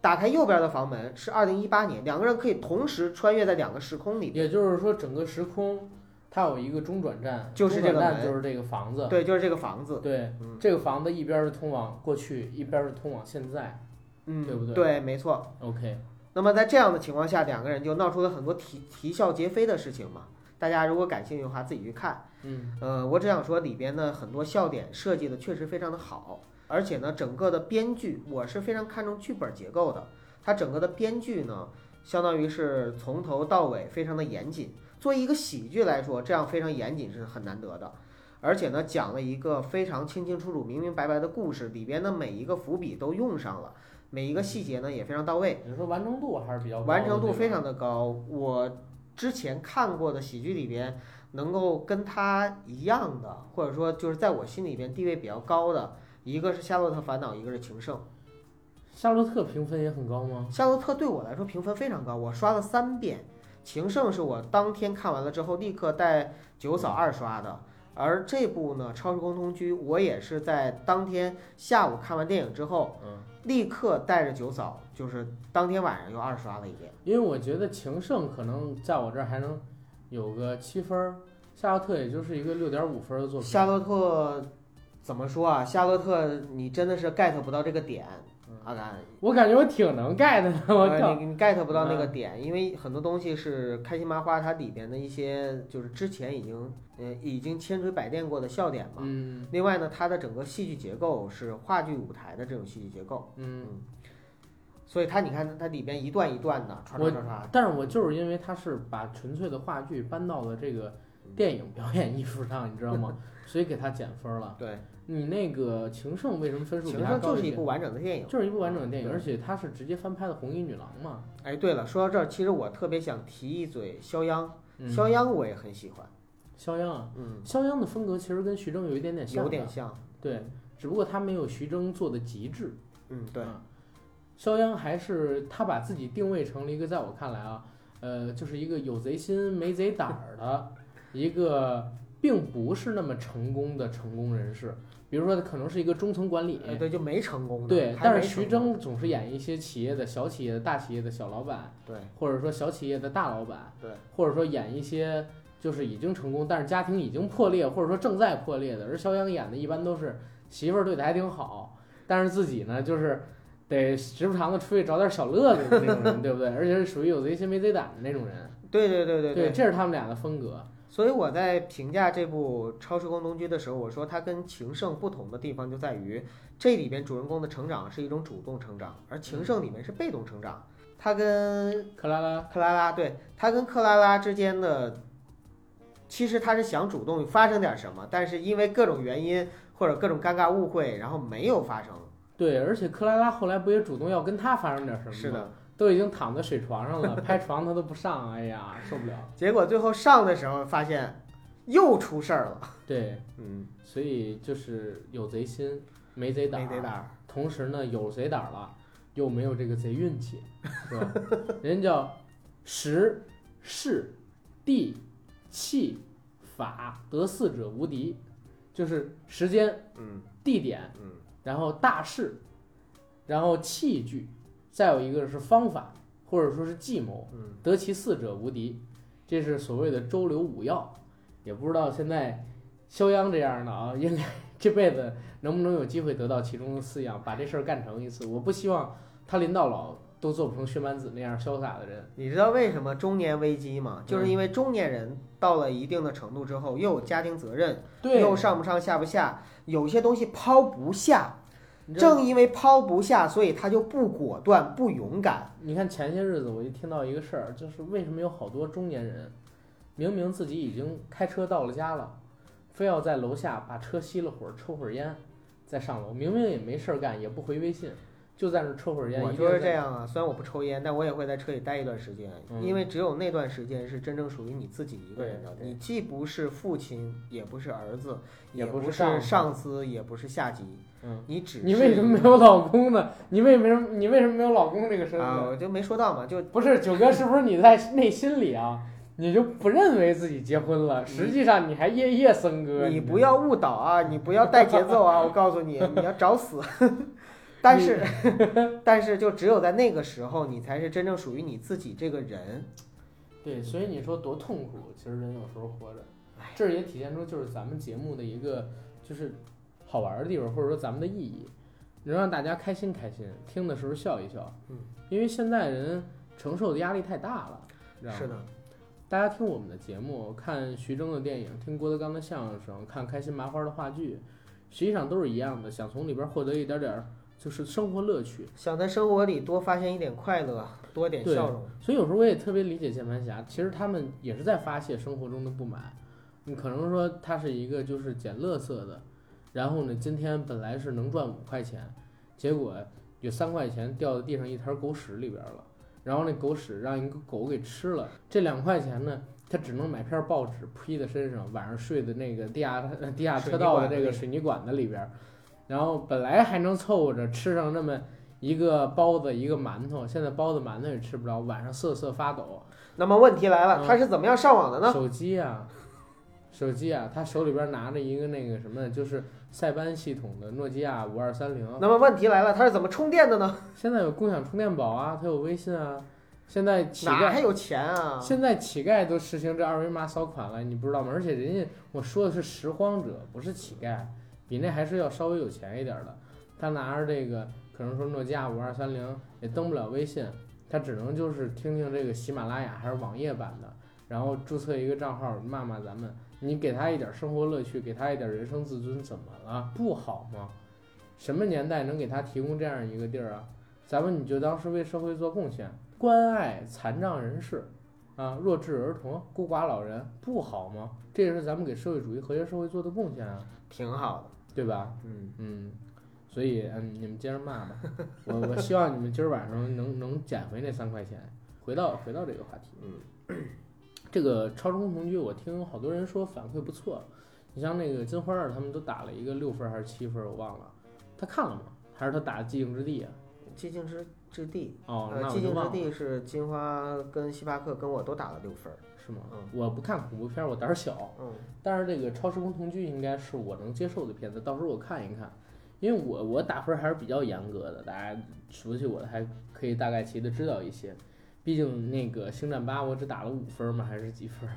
打开右边的房门是二零一八年，两个人可以同时穿越在两个时空里。也就是说整个时空它有一个中转站，就是这个门站就是这个房子，对，就是这个房子。对，嗯这个房子一边儿是通往过去，一边儿是通往现在嗯，对不对对，没错。，OK，那么在这样的情况下，两个人就闹出了很多啼啼笑皆非的事情嘛。大家如果感兴趣的话，自己去看。嗯呃，我只想说里边的很多笑点设计的确实非常的好，而且呢，整个的编剧我是非常看重剧本结构的。它整个的编剧呢，相当于是从头到尾非常的严谨。作为一个喜剧来说，这样非常严谨是很难得的。而且呢，讲了一个非常清清楚楚、明明白白的故事，里边的每一个伏笔都用上了，每一个细节呢也非常到位。你说完成度还是比较高完成度非常的高。我之前看过的喜剧里边能够跟他一样的，或者说就是在我心里边地位比较高的，一个是《夏洛特烦恼》，一个是《情圣》。夏洛特评分也很高吗？夏洛特对我来说评分非常高，我刷了三遍。情圣是我当天看完了之后立刻带九嫂二刷的，而这部呢《超时空同居》，我也是在当天下午看完电影之后，嗯，立刻带着九嫂，就是当天晚上又二刷了一遍。因为我觉得情圣可能在我这儿还能有个七分儿，夏洛特也就是一个六点五分儿的作品。夏洛特怎么说啊？夏洛特，你真的是 get 不到这个点，阿甘，我感觉我挺能 get 的，我呃靠！你你 get 不到那个点，因为很多东西是开心麻花它里边的一些，就是之前已经呃已经千锤百炼过的笑点嘛。嗯另外呢，它的整个戏剧结构是话剧舞台的这种戏剧结构，嗯，所以它你看它里边一段一段的唰我唰唰唰，但是我就是因为它是把纯粹的话剧搬到了这个电影表演艺术上，你知道吗？所以给他减分了。对，你那个情圣为什么分数比情圣就是一部完整的电影。就是一部完整的电影，对而且它是直接翻拍的《红衣女郎》嘛。哎，对了，说到这儿，其实我特别想提一嘴肖央，嗯，肖央我也很喜欢，肖央啊，嗯，肖央的风格其实跟徐峥有一点点像的，有点像，对，只不过他没有徐峥做的极致。嗯，对，啊肖央还是他把自己定位成了一个，在我看来啊，呃，就是一个有贼心没贼胆儿的一个，并不是那么成功的成功人士。比如说，他可能是一个中层管理，呃对，就没成功的，对，但是徐峥总是演一些企业的小企业的大企业的小老板，对，或者说小企业的大老板，对，或者说演一些就是已经成功，但是家庭已经破裂，或者说正在破裂的。而肖央演的一般都是媳妇儿对他还挺好，但是自己呢就是得时不常的出去找点小乐子的那种人，对不对？而且是属于有贼心没贼胆的那种人。对对对对对，这是他们俩的风格。所以我在评价这部《超时空同居》的时候，我说它跟《情圣》不同的地方就在于，这里边主人公的成长是一种主动成长，而《情圣》里面是被动成长。他跟克拉拉，克拉拉，对他跟克拉拉之间的，其实他是想主动发生点什么，但是因为各种原因或者各种尴尬误会，然后没有发生。对，而且克拉拉后来不也主动要跟他发生点什么吗？是的，都已经躺在水床上了，拍床他都不上，哎呀，受不了。结果最后上的时候发现又出事儿了。对，嗯，所以就是有贼心没贼胆儿，没贼胆。同时呢有贼胆儿了，又没有这个贼运气，是吧？人家叫时、势、地、气、法得四者无敌，就是时间、嗯地点，嗯然后大势，然后器具，再有一个是方法，或者说是计谋，嗯，得其四者无敌，这是所谓的周流五要。也不知道现在肖央这样的啊，[LAUGHS] 应该这辈子能不能有机会得到其中的四样，把这事儿干成一次。我不希望他临到老都做不成薛蛮子那样潇洒的人。你知道为什么中年危机吗？就是嗯因为中年人到了一定的程度之后，又有家庭责任，对，又上不上下不下，有些东西抛不下。正因为抛不下，所以他就不果断、不勇敢。你看前些日子我就听到一个事儿，就是为什么有好多中年人，明明自己已经开车到了家了，非要在楼下把车熄了会儿，抽会儿烟，再上楼。明明也没事儿干，也不回微信，就在那儿抽会儿烟。我就是这样啊，虽然我不抽烟，但我也会在车里待一段时间，嗯因为只有那段时间是真正属于你自己一个人的。你既不是父亲，也不是儿子，也不是上司，也不是下级，嗯，你只是你为什么没有老公呢？你为什么你为什么没有老公这个身份？啊？我就没说到嘛，就不是九哥，是不是你在内心里啊，你就不认为自己结婚了？实际上你还夜夜笙歌。你不要误导啊，你不要带节奏啊！我告诉你，你要找死。[LAUGHS] 但是，[LAUGHS] 但是就只有在那个时候，你才是真正属于你自己这个人。对，所以你说多痛苦，其实人有时候活着，这也体现出就是咱们节目的一个就是好玩的地方，或者说咱们的意义，能让大家开心开心，听的时候笑一笑。嗯，因为现在人承受的压力太大了，是的，大家听我们的节目，看徐峥的电影，听郭德纲的相声，看开心麻花的话剧，实际上都是一样的，想从里边获得一点点儿就是生活乐趣。想在生活里多发现一点快乐，多点笑容。所以有时候我也特别理解键盘侠，其实他们也是在发泄生活中的不满。你可能说他是一个就是捡乐色的，然后呢，今天本来是能赚五块钱，结果有三块钱掉到地上一滩狗屎里边了，然后那狗屎让一个狗给吃了，这两块钱呢，他只能买片报纸披在身上，晚上睡的那个地下地下车道的这个水泥管子里边儿，然后本来还能凑合着吃上那么一个包子一个馒头，现在包子馒头也吃不着，晚上瑟瑟发抖。那么问题来了，嗯他是怎么样上网的呢？手机啊，手机啊，他手里边拿着一个那个什么，就是塞班系统的诺基亚五二三零。那么问题来了，他是怎么充电的呢？现在有共享充电宝啊，它有微信啊。现在乞丐，哪还有钱啊？现在乞丐都实行这二维码扫款了，你不知道吗？而且人家我说的是拾荒者，不是乞丐，比那还是要稍微有钱一点的。他拿着这个，可能说诺基亚五二三零也登不了微信，他只能就是听听这个喜马拉雅还是网页版的，然后注册一个账号骂骂咱们。你给他一点生活乐趣，给他一点人生自尊，怎么了？不好吗？什么年代能给他提供这样一个地儿啊？咱们你就当是为社会做贡献，关爱残障人士，啊，弱智儿童、孤寡老人，不好吗？这也是咱们给社会主义和谐社会做的贡献啊，挺好的，对吧？嗯，嗯，所以嗯，你们接着骂吧，我我希望你们今儿晚上能能捡回那三块钱。回到回到这个话题，嗯，这个超时空同居，我听好多人说反馈不错。你像那个金花儿他们都打了一个六分儿还是七分儿，我忘了。他看了吗？还是他打寂静之地啊？寂静之之地，哦，呃，那寂静之地是金花跟星巴克跟我都打了六分儿，是吗？嗯我不看恐怖片儿，我胆儿小。嗯，但是这个超时空同居应该是我能接受的片子，到时候我看一看，因为我我打分还是比较严格的，大家熟悉我的还可以大概其的知道一些。毕竟那个星战八我只打了五分嘛，还是几分儿？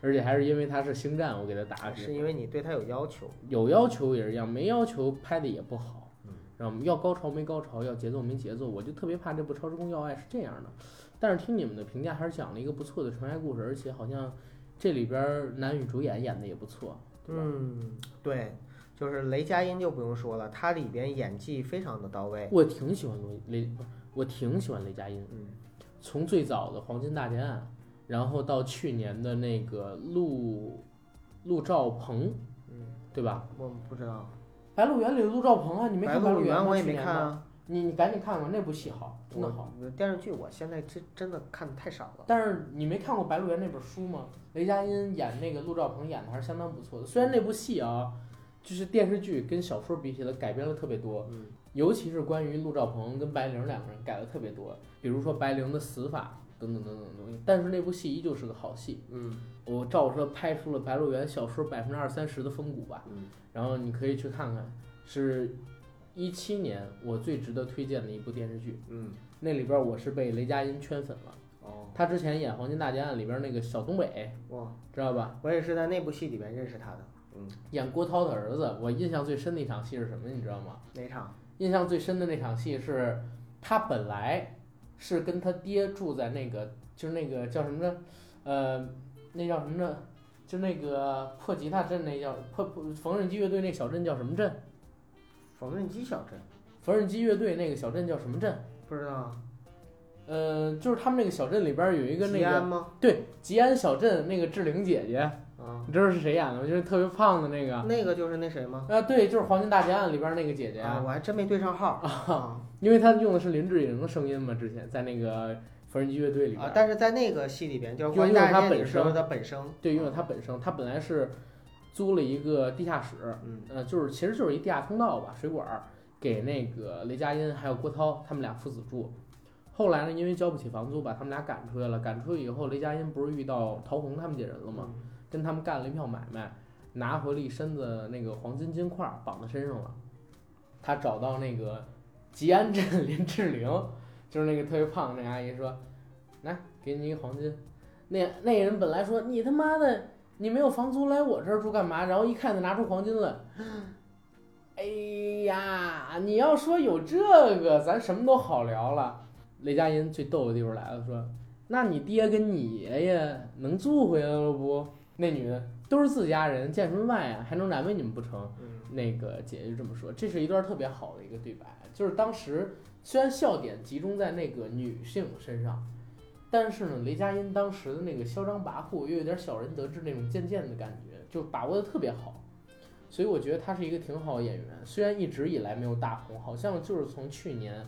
而且还是因为它是星战，我给它打的。是因为你对它有要求，有要求也是一样，没要求拍的也不好嗯。然后要高潮没高潮，要节奏没节奏，我就特别怕这部《超时空要爱》是这样的。但是听你们的评价，还是讲了一个不错的纯爱故事，而且好像这里边儿男女主演演的也不错，对吧？嗯，对，就是雷佳音就不用说了，他里边演技非常的到位，我挺喜欢雷雷，我挺喜欢雷佳音。嗯，从最早的《黄金大劫案》，然后到去年的那个陆陆兆鹏，嗯，对吧？我不知道，《白鹿原》里的陆兆鹏啊，你没看《白鹿原》吗？我也没看啊，你你赶紧看吧，那部戏好，真的好。电视剧我现在真真的看的太少了，但是你没看过《白鹿原》那本书吗？雷佳音演那个陆兆鹏演的还是相当不错的。虽然那部戏啊，就是电视剧跟小说比起来改编了特别多，嗯，尤其是关于陆兆鹏跟白灵两个人改的特别多，比如说白灵的死法等等等等东西。但是那部戏依旧是个好戏，嗯我照说拍出了《白鹿原》小说百分之二三十的风骨吧。嗯，然后你可以去看看，是一七年我最值得推荐的一部电视剧。嗯，那里边我是被雷佳音圈粉了。哦，他之前演《黄金大劫案》里边那个小东北，哇，知道吧？我也是在那部戏里边认识他的，嗯，演郭涛的儿子。我印象最深的一场戏是什么？你知道吗？哪场？印象最深的那场戏是，他本来是跟他爹住在那个，就是那个叫什么呢？呃，那叫什么呢？就那个破吉他镇，那叫破破缝纫机乐队那小镇叫什么镇？缝纫机小镇，缝纫机乐队那个小镇叫什么镇？不知道，呃，就是他们那个小镇里边有一个那个吉安吗？对吉安小镇那个志玲姐姐，啊，你知道是谁演的吗？就是特别胖的那个。那个就是那谁吗？啊，对，就是《黄金大劫案》里边那个姐姐啊，我还真没对上号啊 [LAUGHS] 因为她用的是林志颖的声音嘛，之前在那个缝纫机乐队里边。啊！但是在那个戏里边，就是《用黄金大劫案》用他本身里时候的本声，对，用了他本身，他本来是租了一个地下室，嗯呃，就是其实就是一地下通道吧，水管儿，给那个雷佳音还有郭涛他们俩父子住。后来呢，因为交不起房租，把他们俩赶出去了。赶出去以后，雷佳音不是遇到陶虹他们几人了吗？跟他们干了一票买卖，拿回了一身子那个黄金金块儿绑在身上了。他找到那个吉安镇林志玲，就是那个特别胖的那个阿姨说：“来，给你一黄金。”那那人本来说：“你他妈的，你没有房租来我这儿住干嘛？”然后一看他拿出黄金了，哎呀，你要说有这个，咱什么都好聊了。雷佳音最逗的地方来了，说：“那你爹跟你爷爷能住回来了不？”那女的都是自家人，见什么外啊？还能难为你们不成？嗯那个姐姐就这么说，这是一段特别好的一个对白，就是当时虽然笑点集中在那个女性身上，但是呢，雷佳音当时的那个嚣张跋扈，又有点小人得志那种贱贱的感觉，就把握的特别好。所以我觉得他是一个挺好的演员，虽然一直以来没有大红，好像就是从去年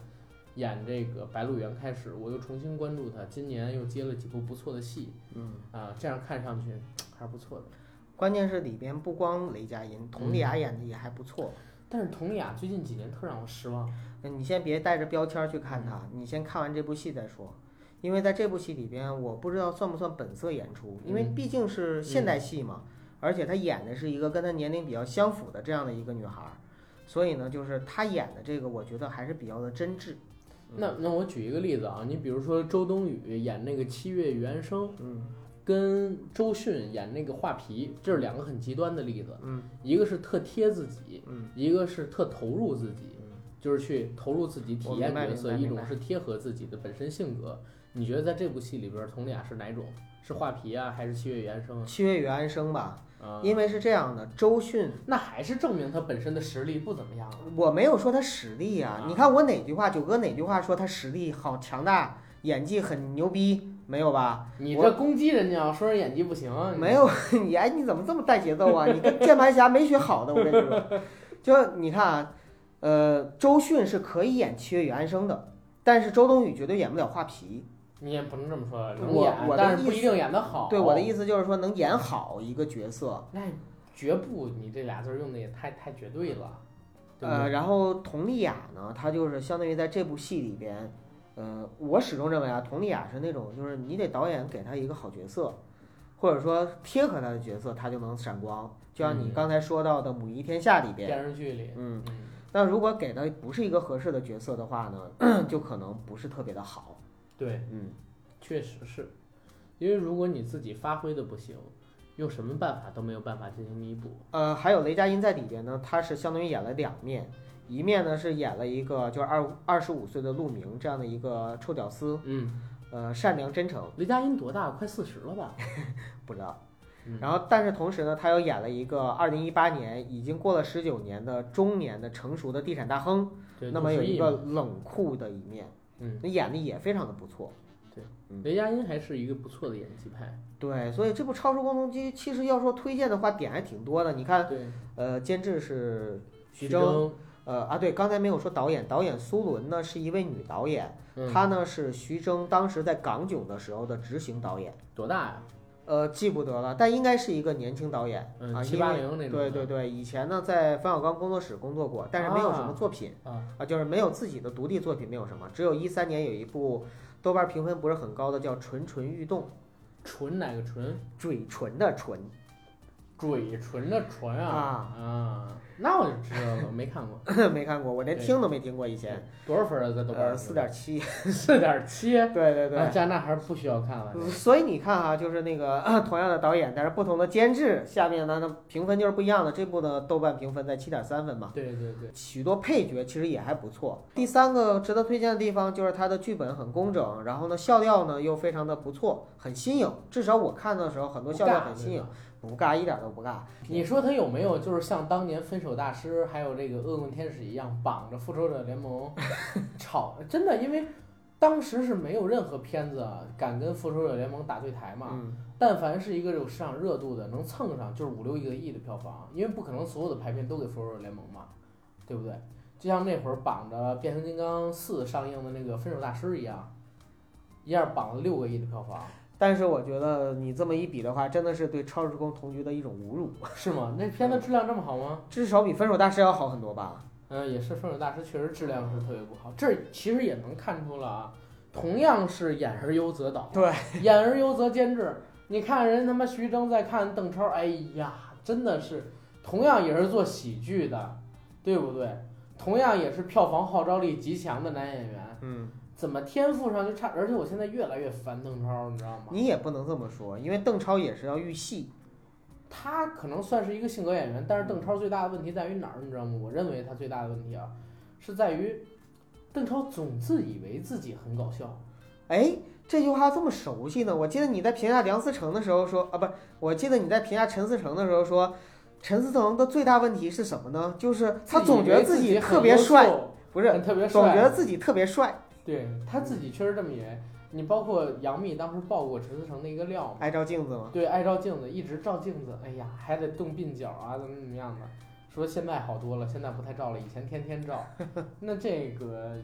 演这个《白鹿原》开始，我又重新关注他，今年又接了几部不错的戏嗯，啊，这样看上去还是不错的。关键是里边不光雷佳音，佟丽娅演的也还不错。但是佟丽娅最近几年特让我失望。你先别带着标签儿去看她，你先看完这部戏再说。因为在这部戏里边，我不知道算不算本色演出，因为嗯毕竟是现代戏嘛，而且她演的是一个跟她年龄比较相符的这样的一个女孩儿，所以呢，就是她演的这个，我觉得还是比较的真挚。那那我举一个例子啊，你比如说周冬雨演那个《七月与安生》，嗯。跟周迅演那个《画皮》，这是两个很极端的例子，嗯。一个是特贴自己，嗯。一个是特投入自己，嗯，就是去投入自己体验角色，一种是贴合自己的本身性格。你觉得在这部戏里边，佟丽娅是哪种？是画皮啊，还是七月与安生啊？七月与安生吧，啊，因为是这样的，周迅，那还是证明他本身的实力不怎么样啊。我没有说他实力啊，啊你看我哪句话，九哥哪句话说他实力好强大，演技很牛逼，没有吧？你这攻击人家，说人演技不行，啊你没有，[LAUGHS] 你哎，你怎么这么带节奏啊？你跟键盘侠没学好的，我跟你说。就你看啊，呃，周迅是可以演《七月与安生》的，但是周冬雨绝对演不了画皮。你也不能这么说，能我演，我的但是不一定演得好。对我的意思就是说，能演好一个角色。那绝不，你这俩字儿用的也太太绝对了。呃，然后佟丽娅呢，她就是相当于在这部戏里边，呃，我始终认为啊，佟丽娅是那种就是你得导演给她一个好角色，或者说贴合她的角色，她就能闪光。就像你嗯刚才说到的《母仪天下》里边，电视剧里，嗯。嗯，那如果给的不是一个合适的角色的话呢，[CLEARS THROAT] 就可能不是特别的好。对，嗯，确实是，因为如果你自己发挥的不行，用什么办法都没有办法进行弥补。呃，还有雷佳音在里边呢，他是相当于演了两面，一面呢是演了一个就是二二十五岁的陆明这样的一个臭屌丝，嗯，呃，善良真诚，雷佳音多大？快四十了吧？[LAUGHS] 不知道。嗯然后，但是同时呢，他又演了一个二零一八年已经过了十九年的中年的成熟的地产大亨，那么有一个，冷酷的一面，嗯，那演的也非常的不错。对雷佳音还是一个不错的演技派。对，所以这部《超时空动机》其实要说推荐的话，点还挺多的。你看，呃，监制是徐峥，呃啊，对，刚才没有说导演，导演苏伦呢是一位女导演，嗯她呢是徐峥当时在港囧的时候的执行导演，多大呀？呃，记不得了，但应该是一个年轻导演嗯，啊，七八零那种。对对。对，以前呢在冯小刚工作室工作过，但是没有什么作品啊，啊，就是没有自己的独立作品，没有什么，只有一三年有一部豆瓣评分不是很高的叫《蠢蠢欲动蠢哪个蠢？》，嘴唇的唇，嘴唇的唇啊啊啊，那我就知道了，我没看过。[LAUGHS] 没看过，我连听都没听过以前，多少分啊？在豆瓣？四点七，[LAUGHS] 四点七。对对对啊，。加纳还是不需要看了。嗯所以你看哈、就是那个同样的导演，但是不同的监制，下面呢，那评分就是不一样的。这部呢，豆瓣评分在七点三分嘛，对对对，许多配角其实也还不错。第三个值得推荐的地方就是它的剧本很工整，然后呢，笑料呢又非常的不错，很新颖。至少我看的时候，很多笑料很新颖，不尬，一点都不尬。你说他有没有就是像当年《分手大师》还有这个《恶棍天使》一样绑着《复仇者联盟 [LAUGHS]》吵？真的，因为当时是没有任何片子啊敢跟《复仇者联盟》打对台嘛。嗯，但凡是一个有市场热度的，能蹭上就是五六个亿的票房，因为不可能所有的排片都给《复仇者联盟》嘛，对不对？就像那会儿绑着《变形金刚四》上映的那个《分手大师》一样，一下绑了六个亿的票房，但是我觉得你这么一比的话，真的是对超时空同居的一种侮辱，是吗？那片子质量这么好吗？至少比分手大师要好很多吧？嗯，也是《分手大师》确实质量是特别不好，这其实也能看出了啊。同样是演而优则导，对，演而优则监制。你看人他妈徐峥在看邓超，哎呀，真的是，同样也是做喜剧的，对不对？同样也是票房号召力极强的男演员，嗯，怎么天赋上就差？而且我现在越来越烦邓超，你知道吗？你也不能这么说，因为邓超也是要遇戏。他可能算是一个性格演员，但是邓超最大的问题在于哪儿？你知道吗？我认为他最大的问题啊，是在于邓超总自以为自己很搞笑。哎，这句话这么熟悉呢？我记得你在评价梁思成的时候说啊，不是，我记得你在评价陈思成的时候说，陈思成的最大问题是什么呢？就是他总觉得自己特别帅，，不是，特别总觉。得自己特别帅，对他自己确实这么以为。你包括杨幂当时爆过陈思诚的一个料嘛？爱照镜子吗。对，爱照镜子，一直照镜子，哎呀，还得动鬓角啊，怎么怎么样的。说现在好多了，现在不太照了，以前天天照。[LAUGHS] 那这个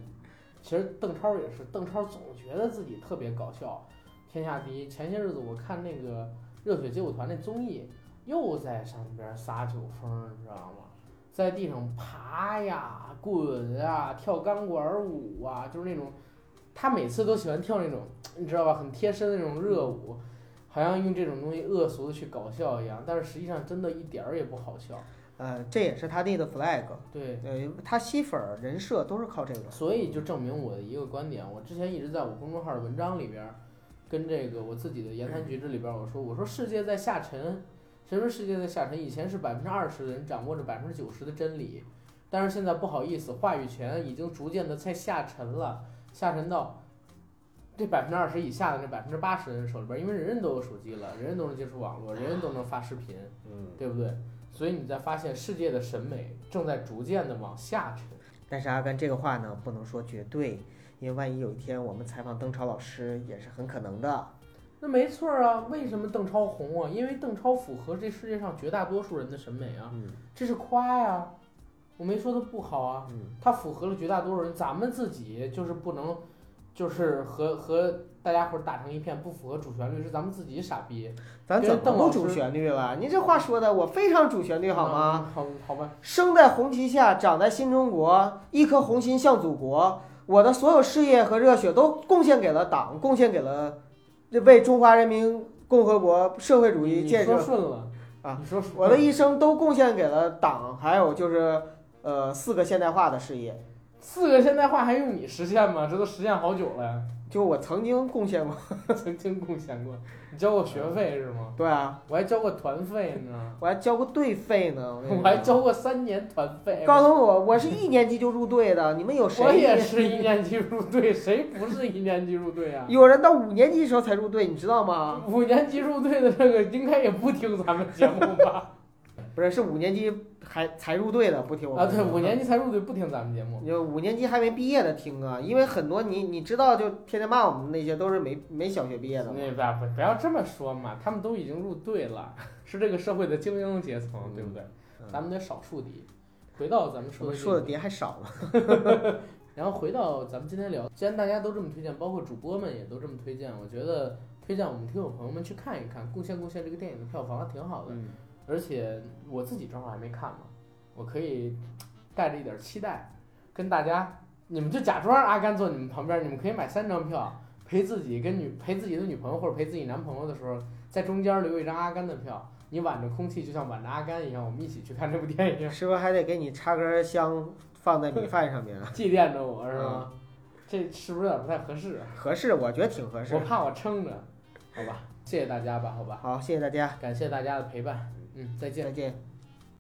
其实邓超也是，邓超总觉得自己特别搞笑，天下第一。前些日子我看那个热血街舞团那综艺，又在上边撒酒疯，你知道吗？在地上爬呀、滚啊、跳钢管舞啊，就是那种，他每次都喜欢跳那种，你知道吧，很贴身的那种热舞，好像用这种东西恶俗的去搞笑一样，但是实际上真的一点儿也不好笑。呃，这也是他立的 flag，对，呃，他吸粉儿人设都是靠这个。所以就证明我的一个观点，我之前一直在我公众号的文章里边儿，跟这个我自己的言谈举止里边儿，我说我说世界在下沉，谁说世界在下沉？以前是百分之二十的人掌握着百分之九十的真理，但是现在不好意思，话语权已经逐渐的在下沉了，下沉到这百分之二十以下的这百分之八十的人手里边，因为人人都有手机了，人人都能接触网络，人人都能发视频，嗯，对不对？所以你在发现世界的审美正在逐渐的往下沉。但是阿甘这个话呢，不能说绝对，因为万一有一天我们采访邓超老师，也是很可能的。那没错儿啊，为什么邓超红啊？因为邓超符合这世界上绝大多数人的审美啊，嗯这是夸呀，我没说他不好啊，嗯，他符合了绝大多数人，咱们自己就是不能，就是和和大家伙儿打成一片，不符合主旋律，是咱们自己傻逼，咱怎么不主旋律了？你这话说的我非常主旋律好吗？嗯？好，好吧，生在红旗下，长在新中国，一颗红心向祖国。我的所有事业和热血都贡献给了党，贡献给了为中华人民共和国社会主义建设。顺了啊，你说顺我的一生都贡献给了党，还有就是呃四个现代化的事业。四个现代化还用你实现吗？这都实现好久了呀，就我曾经贡献过，[LAUGHS] 曾经贡献过，你交过学费是吗？对啊，我还交过团费呢，我还交过队费呢。我还交过三年团费。告诉我，我是一年级就入队的，你们有谁？我也是一年级入队，谁不是一年级入队啊？[LAUGHS] 有人到五年级的时候才入队，你知道吗？五年级入队的这个应该也不听咱们节目吧？不是，是五年级还才入队的，不听我们啊，对，五年级才入队不听咱们节目。就五年级还没毕业的听啊，因为很多你你知道，就天天骂我们那些都是没没小学毕业的嘛。那不不不要这么说嘛，他们都已经入队了，是这个社会的精英阶层，对不对？嗯咱们得少数敌。回到咱们说的这个我说的碟还少了。[LAUGHS] [LAUGHS] 然后回到咱们今天聊，既然大家都这么推荐，包括主播们也都这么推荐，我觉得推荐我们听友朋友们去看一看，贡献贡献这个电影的票房还挺好的。嗯，而且我自己正好还没看嘛，我可以带着一点期待，跟大家，你们就假装阿甘坐你们旁边，你们可以买三张票，陪自己跟女陪自己的女朋友或者陪自己男朋友的时候，在中间留一张阿甘的票，你挽着空气，就像挽着阿甘一样，我们一起去看这部电影，是不是还得给你插根香放在米 [LAUGHS] 饭上面？啊祭奠着我是吗？这是不是有点不太合适啊？合适，我觉得挺合适我。怕我撑着，好吧，谢谢大家吧，好吧，好，谢谢大家，感谢大家的陪伴，嗯，再见。再见。